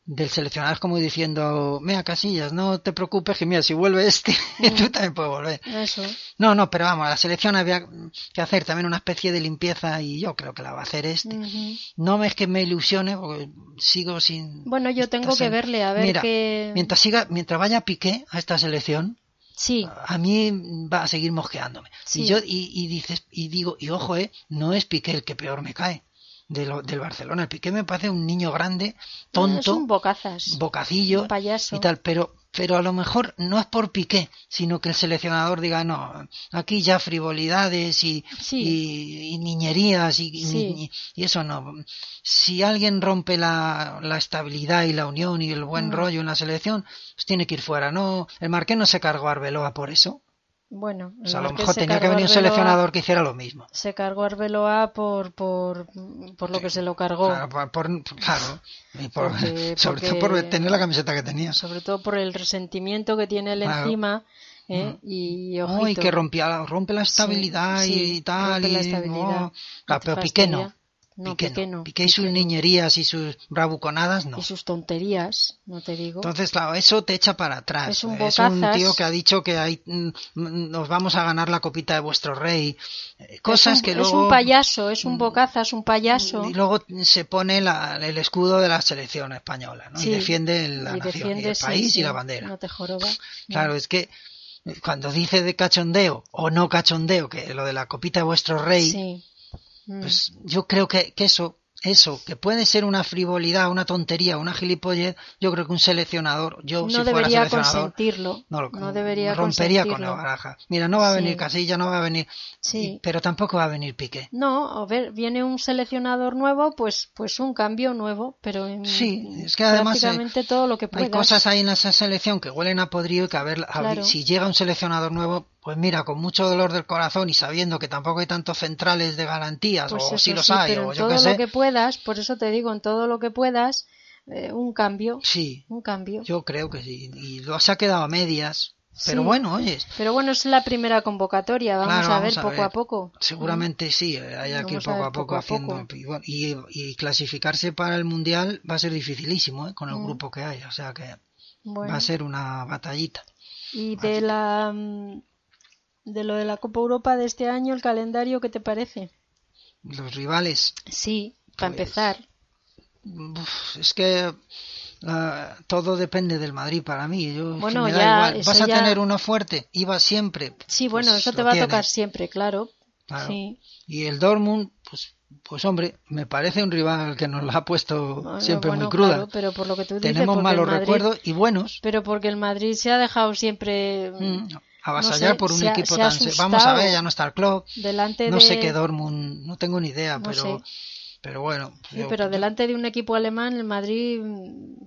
del seleccionador. Es como diciendo, mira, Casillas, no te preocupes, que mira, si vuelve este, tú también puedes volver. Eso. No, no, pero vamos, la selección había que hacer también una especie de limpieza y yo creo que la va a hacer este. Ujú. No es que me ilusione porque sigo sin... Bueno, yo tengo que verle, a ver Mira, qué... Mientras siga, mientras vaya Piqué a esta selección, Sí, a mí va a seguir mosqueándome. Sí. Y yo y, y dices y digo y ojo, eh, no es Piqué el que peor me cae de lo, del Barcelona. El Piqué me parece un niño grande, es tonto, un bocazas. bocacillo un payaso. y tal, pero pero a lo mejor no es por Piqué, sino que el seleccionador diga, no, aquí ya frivolidades y, Sí. y, y niñerías y, y- Sí. y eso no. Si alguien rompe la, la estabilidad y la unión y el buen Mm. rollo en la selección, pues tiene que ir fuera. No, el Marqués no se cargó a Arbeloa por eso. Bueno, O sea, a lo mejor se tenía que cargó venir un seleccionador que hiciera lo mismo. Se cargó a Arbeloa por, por, por lo que se lo cargó. Claro, por, por- claro, y por- Porque- sobre todo porque- por tener la camiseta que tenía. Sobre todo por el resentimiento que tiene él Claro. encima. ¿eh? Y ojito. No, y que rompía, rompe la estabilidad Sí, y sí, tal. rompe la y, estabilidad. no. Claro, Te pero Piqué no. No, Piqué Piqué no. no, Piqué y sus Piqué no. niñerías y sus bravuconadas no. Y sus tonterías, no te digo. Entonces, claro, eso te echa para atrás. Es un Es un bocazas. tío que ha dicho que hay, mm, mm, nos vamos a ganar la copita de vuestro rey. Eh, Cosas es un, que es luego... un payaso, es un bocazas, un payaso. Y luego se pone la- el escudo de la selección española, ¿no? Sí, Y defiende la y nación, y defiende, el sí, país sí, y la bandera. No te joroba. Claro, es que cuando dice de cachondeo o no cachondeo, que lo de la copita de vuestro rey, Sí. Mm. pues yo creo que, que eso, eso, que puede ser una frivolidad, una tontería, una gilipollez, yo creo que un seleccionador, yo no si fuera seleccionador, consentirlo. no, lo, no debería rompería con la baraja. Mira, no va a venir Sí. Casilla, no va a venir, Sí. y- pero tampoco va a venir Piqué. No, a ver, viene un seleccionador nuevo, pues, pues un cambio nuevo, pero en Sí, es que además, prácticamente todo lo que puedas. Hay cosas ahí en esa selección que huelen a podrido y que a ver, a ver Claro. si llega un seleccionador nuevo, pues mira, con mucho dolor del corazón y sabiendo que tampoco hay tantos centrales de garantías, Pues o si los sí, hay, pero o en yo todo qué sé. lo que puedas, por eso te digo, en todo lo que puedas, eh, un cambio, Sí, un cambio. yo creo que sí. Y lo se ha quedado a medias. Pero Sí. bueno, oye, Pero bueno, es la primera convocatoria, vamos Claro, a ver poco a poco. seguramente sí, eh, hay Vamos a poco a poco poco a haciendo. poco. Y, clasificarse para el mundial va a ser dificilísimo, ¿eh? con el Mm. grupo que hay. O sea que Bueno, va a ser una batallita. y de la de lo de la Copa Europa de este año, el calendario, ¿qué te parece? Los rivales, Sí, para Pues, empezar. uf, es que ah, todo depende del Madrid para mí. Yo, Bueno, me da ya, igual. Vas a ya- tener uno fuerte, iba siempre. Sí, bueno, pues eso te va a tocar siempre, claro. Claro. Sí. Y el Dortmund, pues, pues hombre, me parece un rival que nos la ha puesto Bueno, siempre bueno, muy cruda. claro, pero por lo que tú dices, Tenemos malos Madrid- recuerdos y buenos. Pero porque el Madrid se ha dejado siempre Mm, avasallar sé, por un se equipo se tan... Vamos a ver, ya no está el club. delante No de... sé qué Dortmund, no tengo ni idea, No pero... sé. Pero bueno. Sí, yo- pero delante de un equipo alemán, el Madrid mm,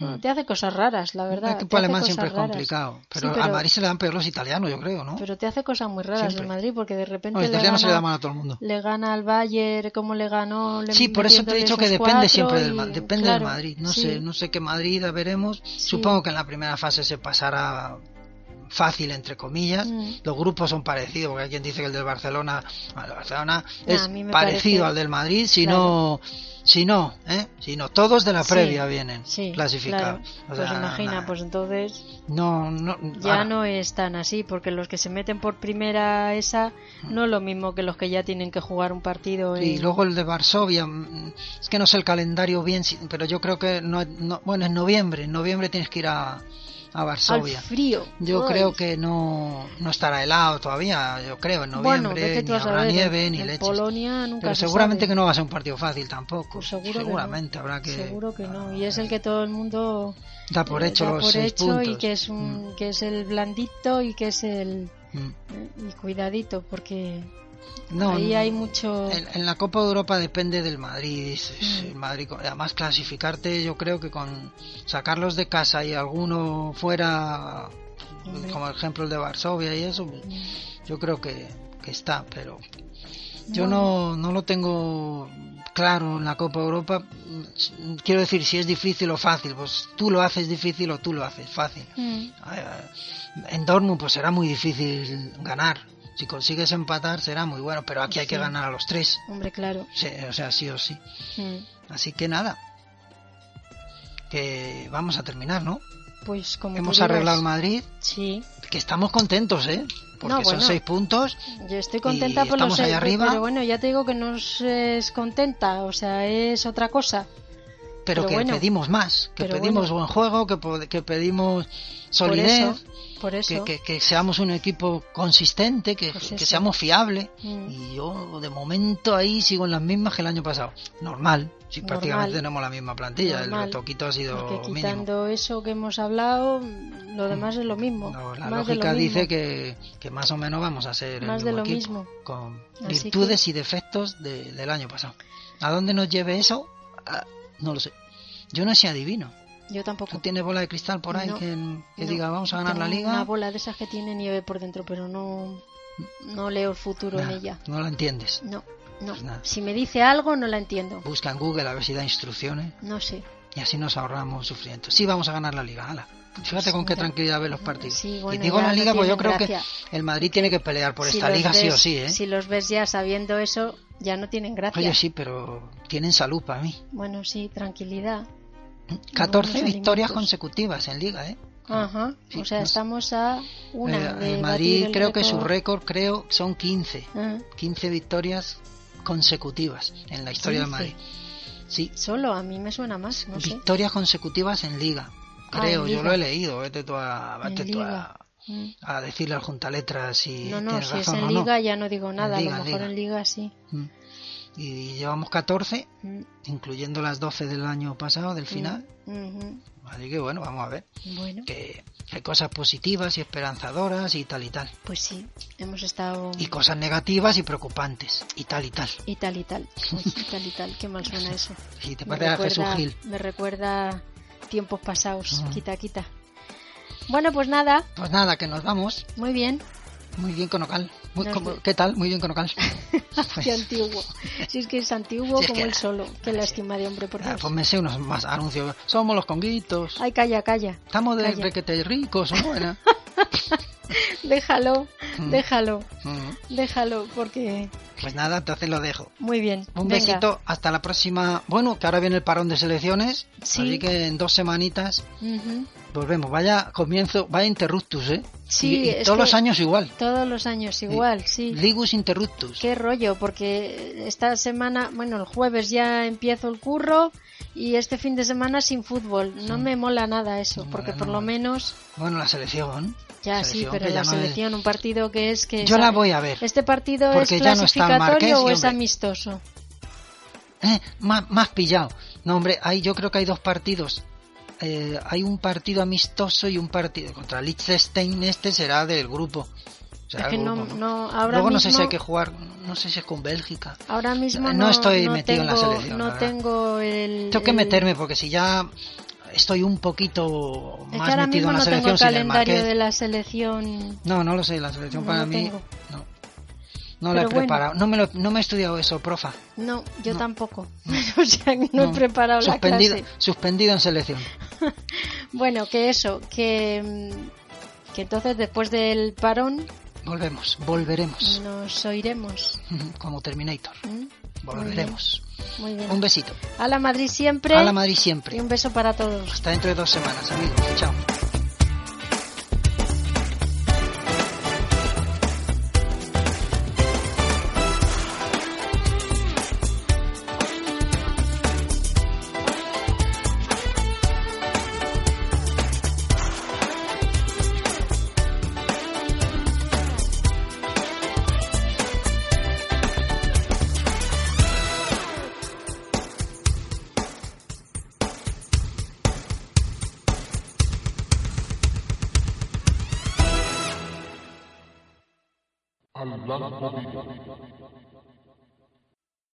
Mm. te hace cosas raras, la verdad. El equipo alemán siempre es complicado. Pero, Sí, a Madrid se le dan peor los italianos, yo creo, ¿no? pero te hace cosas muy raras Siempre. el Madrid, porque de repente No, los le, italianos se le gana, dan mal a todo el mundo. le gana al Bayern, como le ganó. le- Sí, por eso te he dicho que depende siempre del y- depende claro, del Madrid. No sí. sé, no sé qué Madrid veremos. Supongo que en la primera fase se pasará fácil entre comillas. Mm. Los grupos son parecidos, porque hay quien dice que el del Barcelona, bueno, el Barcelona es parecido parece- al del Madrid, si Claro. no si no, ¿eh? Si no, todos de la Sí, previa vienen Sí, clasificados. claro. O Pues imagina, nada. pues entonces no, no, ya ahora, no es tan así, porque los que se meten por primera esa Mm. no es lo mismo que los que ya tienen que jugar un partido. Y luego el de Varsovia, mm, es que no sé el calendario bien, pero yo creo que no, no- bueno, en noviembre, en noviembre tienes que ir a, a al Varsovia. frío. Yo Ay. creo que no, no estará helado todavía, yo creo, en bueno, noviembre, vete ni habrá saber, nieve en, ni en leches. Polonia nunca Pero se seguramente sabe. que no va a ser un partido fácil tampoco. Pues seguro que no. seguramente habrá que Seguro que no. Y es el que todo el mundo da por eh, hecho da los por seis hecho puntos. y que es un que es el blandito y que es el Mm. eh, y cuidadito porque No, ahí hay mucho En, en la Copa de Europa depende del Madrid. es- es Mm. el Madrid además, clasificarte, yo creo que con sacarlos de casa y alguno fuera, Hombre. como el ejemplo el de Varsovia y eso, Mm. yo creo que, que está, pero yo no, no lo tengo claro en la Copa Europa. Quiero decir, si es difícil o fácil, pues tú lo haces difícil o tú lo haces fácil. Mm. En Dortmund pues será muy difícil ganar. Si consigues empatar será muy bueno, pero aquí hay que ganar a los tres. hombre claro Sí, o sea, sí o sí. Mm. Así que nada. Que vamos a terminar, ¿no? pues como Hemos arreglado el Madrid, sí que estamos contentos, ¿eh? Porque No, son bueno. seis puntos. yo estoy contenta por los seis, arriba. pero bueno ya te digo que no es contenta o sea es otra cosa Pero, Pero que bueno. pedimos más, que pedimos bueno. buen juego, que, pedimos solidez, por que, eso que- que seamos un equipo consistente, que, Pues que seamos fiables. Mm. Y yo de momento ahí sigo en las mismas que el año pasado. Normal, si Normal. prácticamente tenemos la misma plantilla, el retoquito ha sido porque mínimo. quitando eso que hemos hablado lo demás es lo mismo No, la más lógica dice que, que más o menos vamos a ser Más el de mismo lo equipo, mismo. con Así virtudes y defectos de- del año pasado. ¿A dónde nos lleve eso? Ah, no lo sé. Yo no sé adivino. Yo tampoco ¿Tú tienes bola de cristal por ahí No, que, que No, diga vamos a ganar la liga? Una bola de esas que tiene nieve por dentro, pero no, no leo el futuro en ella. No la entiendes. No, no. Pues si me dice algo, no la entiendo. Busca en Google a ver si da instrucciones No sé. y así nos ahorramos sufrimiento. Sí, vamos a ganar la liga. ala. Fíjate con qué tranquilidad ven los partidos. Sí, y bueno, digo ya la liga, pues yo creo que el Madrid tiene que pelear por Si esta liga sí o sí, ¿eh? Si los ves ya sabiendo eso, ya no tienen gracia. Oye, sí, pero tienen salud para mí. Bueno, sí, tranquilidad. 14 buenos victorias consecutivas en liga, ¿eh? Ajá. Sí, o sea, no sé. estamos a una Eh, de el Madrid el creo que su récord. récord creo son 15. Ah, 15 victorias consecutivas en la historia del 15. Madrid. Sí, Solo a mí me suena más, no sé. victorias consecutivas en liga. Ah, Creo, en yo liga. lo he leído. Vete tú a, En vete tú a, a decirle al juntaletras si No, no, tienes si es razón en o no. liga ya no digo nada, liga, a lo en mejor liga. en liga sí. Mm. Y llevamos 14, Mm, incluyendo las 12 del año pasado, del final. ujú. Así que bueno, vamos a ver. Bueno, Que hay cosas positivas y esperanzadoras y tal y tal. pues sí, hemos estado Y cosas negativas y preocupantes y tal y tal. y tal y tal, y tal y tal, qué mal suena eso. Si te Me parece a Jesús recuerda, Gil. me recuerda tiempos pasados, quita, quita. Bueno, pues nada, Pues nada, que nos vamos. muy bien. Muy bien con Ocal. Muy- como- ve- ¿Qué tal? Muy bien con Ocal. Qué antiguo. Si es que es antiguo Si es como el solo. Qué lástima de hombre, por Ah, Dios. pues me sé unos más anuncios. Somos los conguitos. Ay, calla, calla. Estamos de calla. requete ricos, ¿no? Déjalo, Mm. déjalo, Mm. déjalo, porque... Pues nada, entonces lo dejo. Muy bien. Un venga. besito, hasta la próxima. Bueno, que ahora viene el parón de selecciones. Sí. Así que en dos semanitas volvemos. Vaya comienzo, vaya interruptus, ¿eh? Sí, Y- todos los años igual. Todos los años igual, sí. Ligus interruptus. Qué rollo, porque esta semana, bueno, el jueves ya empiezo el curro y este fin de semana sin fútbol. No me mola nada eso, porque por lo menos... Bueno, la selección. Ya, sí, pero la selección, un partido que es que... Yo la voy a ver. ¿Este partido es clasificatorio o es amistoso? Eh, más, más pillado. No, hombre, hay, yo creo que hay dos partidos. Eh, hay un partido amistoso y un partido contra Liechtenstein. Este será del grupo. Luego no sé si hay que jugar, no sé si es con Bélgica. Ahora mismo no, estoy metido en la selección. No tengo el. Tengo que meterme porque si ya estoy un poquito más metido en la selección. Tengo el calendario de la selección. No, no lo sé, la selección para mí. No. No lo he preparado. No me, lo, no me he estudiado eso, profa. No, yo tampoco. o sea, no, he preparado la clase. Suspendido en selección. bueno, que eso, que, que entonces después del parón Volvemos, volveremos. Nos oiremos. Como Terminator. ¿Mm? Volveremos. Muy bien. Un besito. A la Madrid siempre. A la Madrid siempre. Y un beso para todos. Hasta dentro de dos semanas, amigos. Chao.